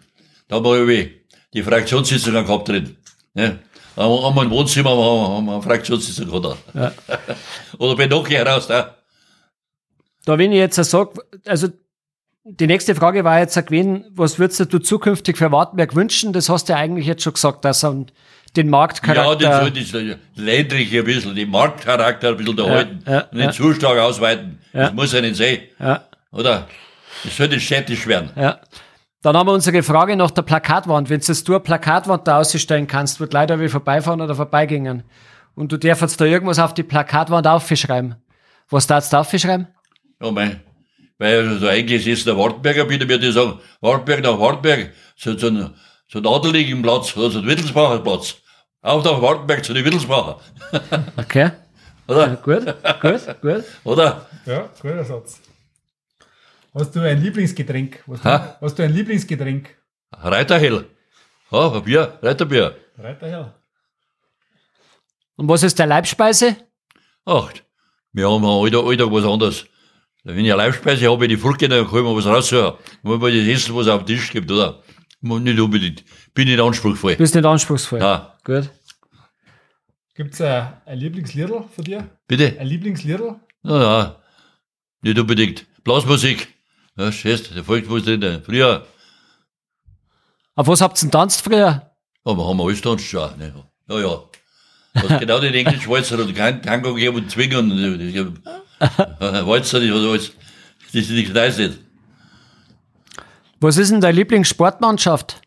Da haben wir irgendwie die Fraktionssitzungen gehabt drin. Ne? Wir im Wohnzimmer haben wir, eine Fraktionssitzung gehabt. Ja. <laughs> Oder bei Nokia heraus da. Da, wenn ich jetzt sage, also die nächste Frage war jetzt gewesen, was würdest du zukünftig für Wartenberg wünschen? Das hast du ja eigentlich jetzt schon gesagt, dass er den Ja, Marktcharakter. das soll das ländliche ein bisschen, den Marktcharakter ein bisschen erhalten. ja, nicht ja. zu stark ausweiten. Ja. Das muss ja nicht ja, Oder? Das soll nicht städtisch werden. ja. Dann haben wir unsere Frage nach der Plakatwand. Wenn du jetzt du eine Plakatwand da ausstellen kannst, wird leider wie vorbeifahren oder vorbeigingen. Und du darfst jetzt da irgendwas auf die Plakatwand aufschreiben. Was darfst du aufschreiben? Ja, mein, weil also eigentlich ist der Wartberger, bitte würde ich sagen, Wartberg nach Wartberg, so, so ein, so ein adeligen Platz, oder so ein Wittelsbacher Platz. Auf nach Wartberg zu den Wittelsbacher. Okay. <laughs> Oder? Gut, gut, gut. Oder? Ja, guter Satz. Hast du ein Lieblingsgetränk? Was Ha? du, hast du ein Lieblingsgetränk? Reiterhell. Ja, ein Bier, Reiterbier. Reiterhell. Und was ist der Leibspeise? Ach, wir haben Alltag, Alltag was anderes. Wenn ich eine Leibspeise habe, die Frucht dann kann ich mir was. Dann muss man das essen, was es auf den Tisch gibt, oder? Nicht unbedingt. Bin nicht anspruchsvoll. Du bist nicht anspruchsvoll. Ja, Gut. Gibt's ein, ein Lieblingsliedl von dir? bitte? Ein Lieblingsliedl? Na, ja, nicht unbedingt. Blasmusik. Ja, scheiße, der Volksmusik drin. Früher Auf was habt ihr denn tanzt früher? Ja, wir haben alles tanzt schon. <laughs> Ne? Ja, ja. Was genau den englischen und kein Tango gegeben und zwingen und Walzer, das alles. Das ist nichts Neues nicht. Was ist denn deine Lieblingssportmannschaft?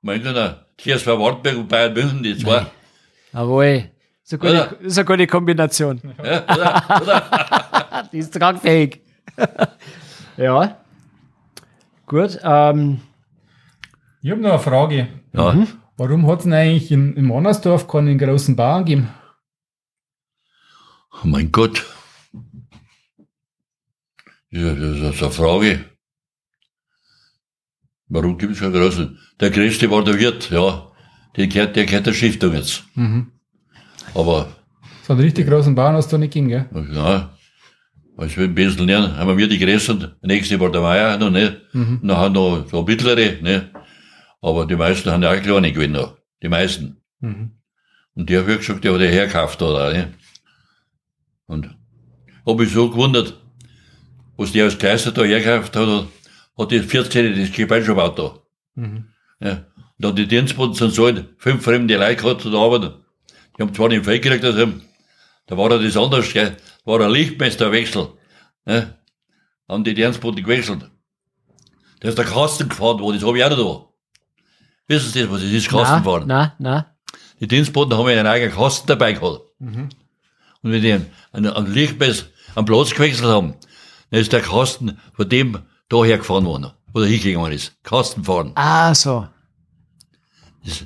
Mein Gott, TSV Wartberg und Bayern München, die zwei. Jawohl. Eine gute, Oder? eine gute Kombination. Ja, oder? oder? <laughs> Die ist tragfähig. Ja. Gut. Ähm, Ich habe noch eine Frage. Ja, Warum hat es denn eigentlich in, in Mannersdorf keinen großen Bauern gegeben? oh mein Gott. Ja, das ist eine Frage. Warum gibt es keinen großen? Der größte war der Wirt, ja. Der gehört, der gehört der Stiftung jetzt. Aber So einen richtig großen Bauern hast du nicht gegeben, gell? Ja, als wir ein bisschen lernen, haben wir die Größten. Der nächste war der Meier noch nicht. Und Nachher noch so mittlere, ne? Aber die meisten haben ja auch kleine gewinnen noch. Die meisten. Mhm. Und die habe ich gesagt, der hat ja herkauft oder, ne? Und hab mich so gewundert, was der als Kleister da herkauft hat, hat, hat die 14 das Gebein schon gebaut da. Mhm. Ja. Und dann die Dienstboten sind so alt, fünf fremde Leute gehabt zu der Arbeit. Die haben zwar nicht viel gekriegt, haben, da war das anders, gell. Da war ein Lichtmeisterwechsel. Ne? Haben die Dienstboten gewechselt. Da ist der Kasten gefahren worden, das habe ich auch noch da. Wissen Sie das, was das ist, Kasten fahren? na, na. Die Dienstboten haben einen eigenen Kasten dabei gehabt. Und wenn die einen, einen, einen am Platz gewechselt haben, dann ist der Kasten von dem daher gefahren worden, wo er hingegangen ist. Kasten fahren. Ah, so. Das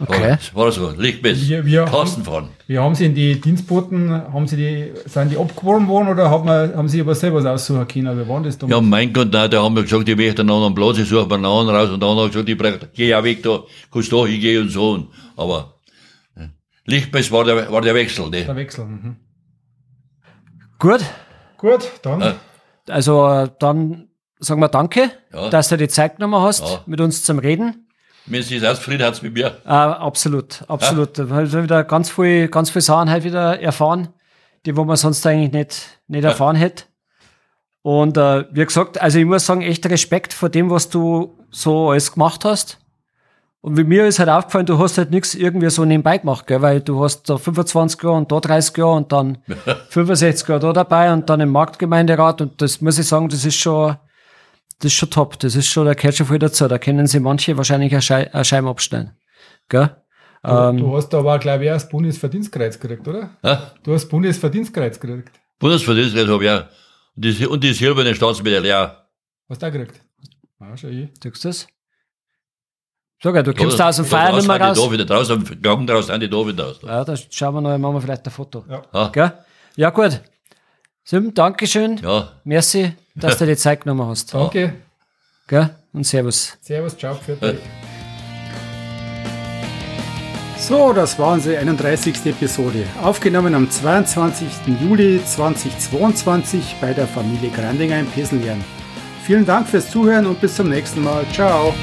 Okay. war, das war so, Lichtmess, Wir- wir Kasten fahren. Wie haben sie in die Dienstboten, haben sie die, sind die abgeworben worden oder haben, wir, haben sie aber selber was aussuchen können? Wie waren das Ja, damals? mein Gott, nein, da haben wir gesagt, ich möchte einen anderen Platz, ich suche mir einen anderen raus, und dann haben gesagt, ich brauche, geh ja weg da, kannst da hingehen und so, und, aber, Lichtmess war der, war der Wechsel, ne? Der Wechsel. Mhm. Gut. Gut, dann. Ja. Also dann sagen wir Danke, Ja. dass du die Zeit genommen hast, Ja. mit uns zum Reden. Mir ist das ausgefrieden, hat's mit mir. Äh, absolut, absolut. Wir haben wieder ganz viel, ganz viel Sachen halt wieder erfahren, die wo man sonst eigentlich nicht, nicht erfahren hätte. Und äh, wie gesagt, also ich muss sagen, echt Respekt vor dem, was du so alles gemacht hast. Und wie mir ist halt aufgefallen, du hast halt nichts irgendwie so nebenbei gemacht, gell? weil du hast da 25 Jahre und da 30 Jahre und dann <laughs> 65 Jahre da dabei und dann im Marktgemeinderat und das muss ich sagen, das ist schon, das ist schon top. Das ist schon, da gehört schon viel dazu. Da können sie manche wahrscheinlich eine, Schei eine Scheibe abstellen. Gell? Du, ähm, du hast aber, glaube ich, auch das Bundesverdienstkreuz gekriegt, oder? Ja? Du hast Bundesverdienstkreuz gekriegt. Bundesverdienstkreuz habe ich ja. Und die, und die silberne Staatsmedaille ja. Hast du auch gekriegt? Ah, schon ich. Siehst du das? Sag du kommst da aus dem Feier nicht mehr raus. Da wieder raus, am Gang draus sind die da wieder aus. Ja, da schauen wir noch, machen wir vielleicht ein Foto. Ja. Gell? ja gut. Sim, Dankeschön. Ja. Merci, dass du dir die Zeit genommen hast. Danke. Gell? Und Servus. Servus, ciao, für dich. So, das war unsere 31. Episode. Aufgenommen am 22. Juli 2022 bei der Familie Grandinger in Peseln. Vielen Dank fürs Zuhören und bis zum nächsten Mal. Ciao.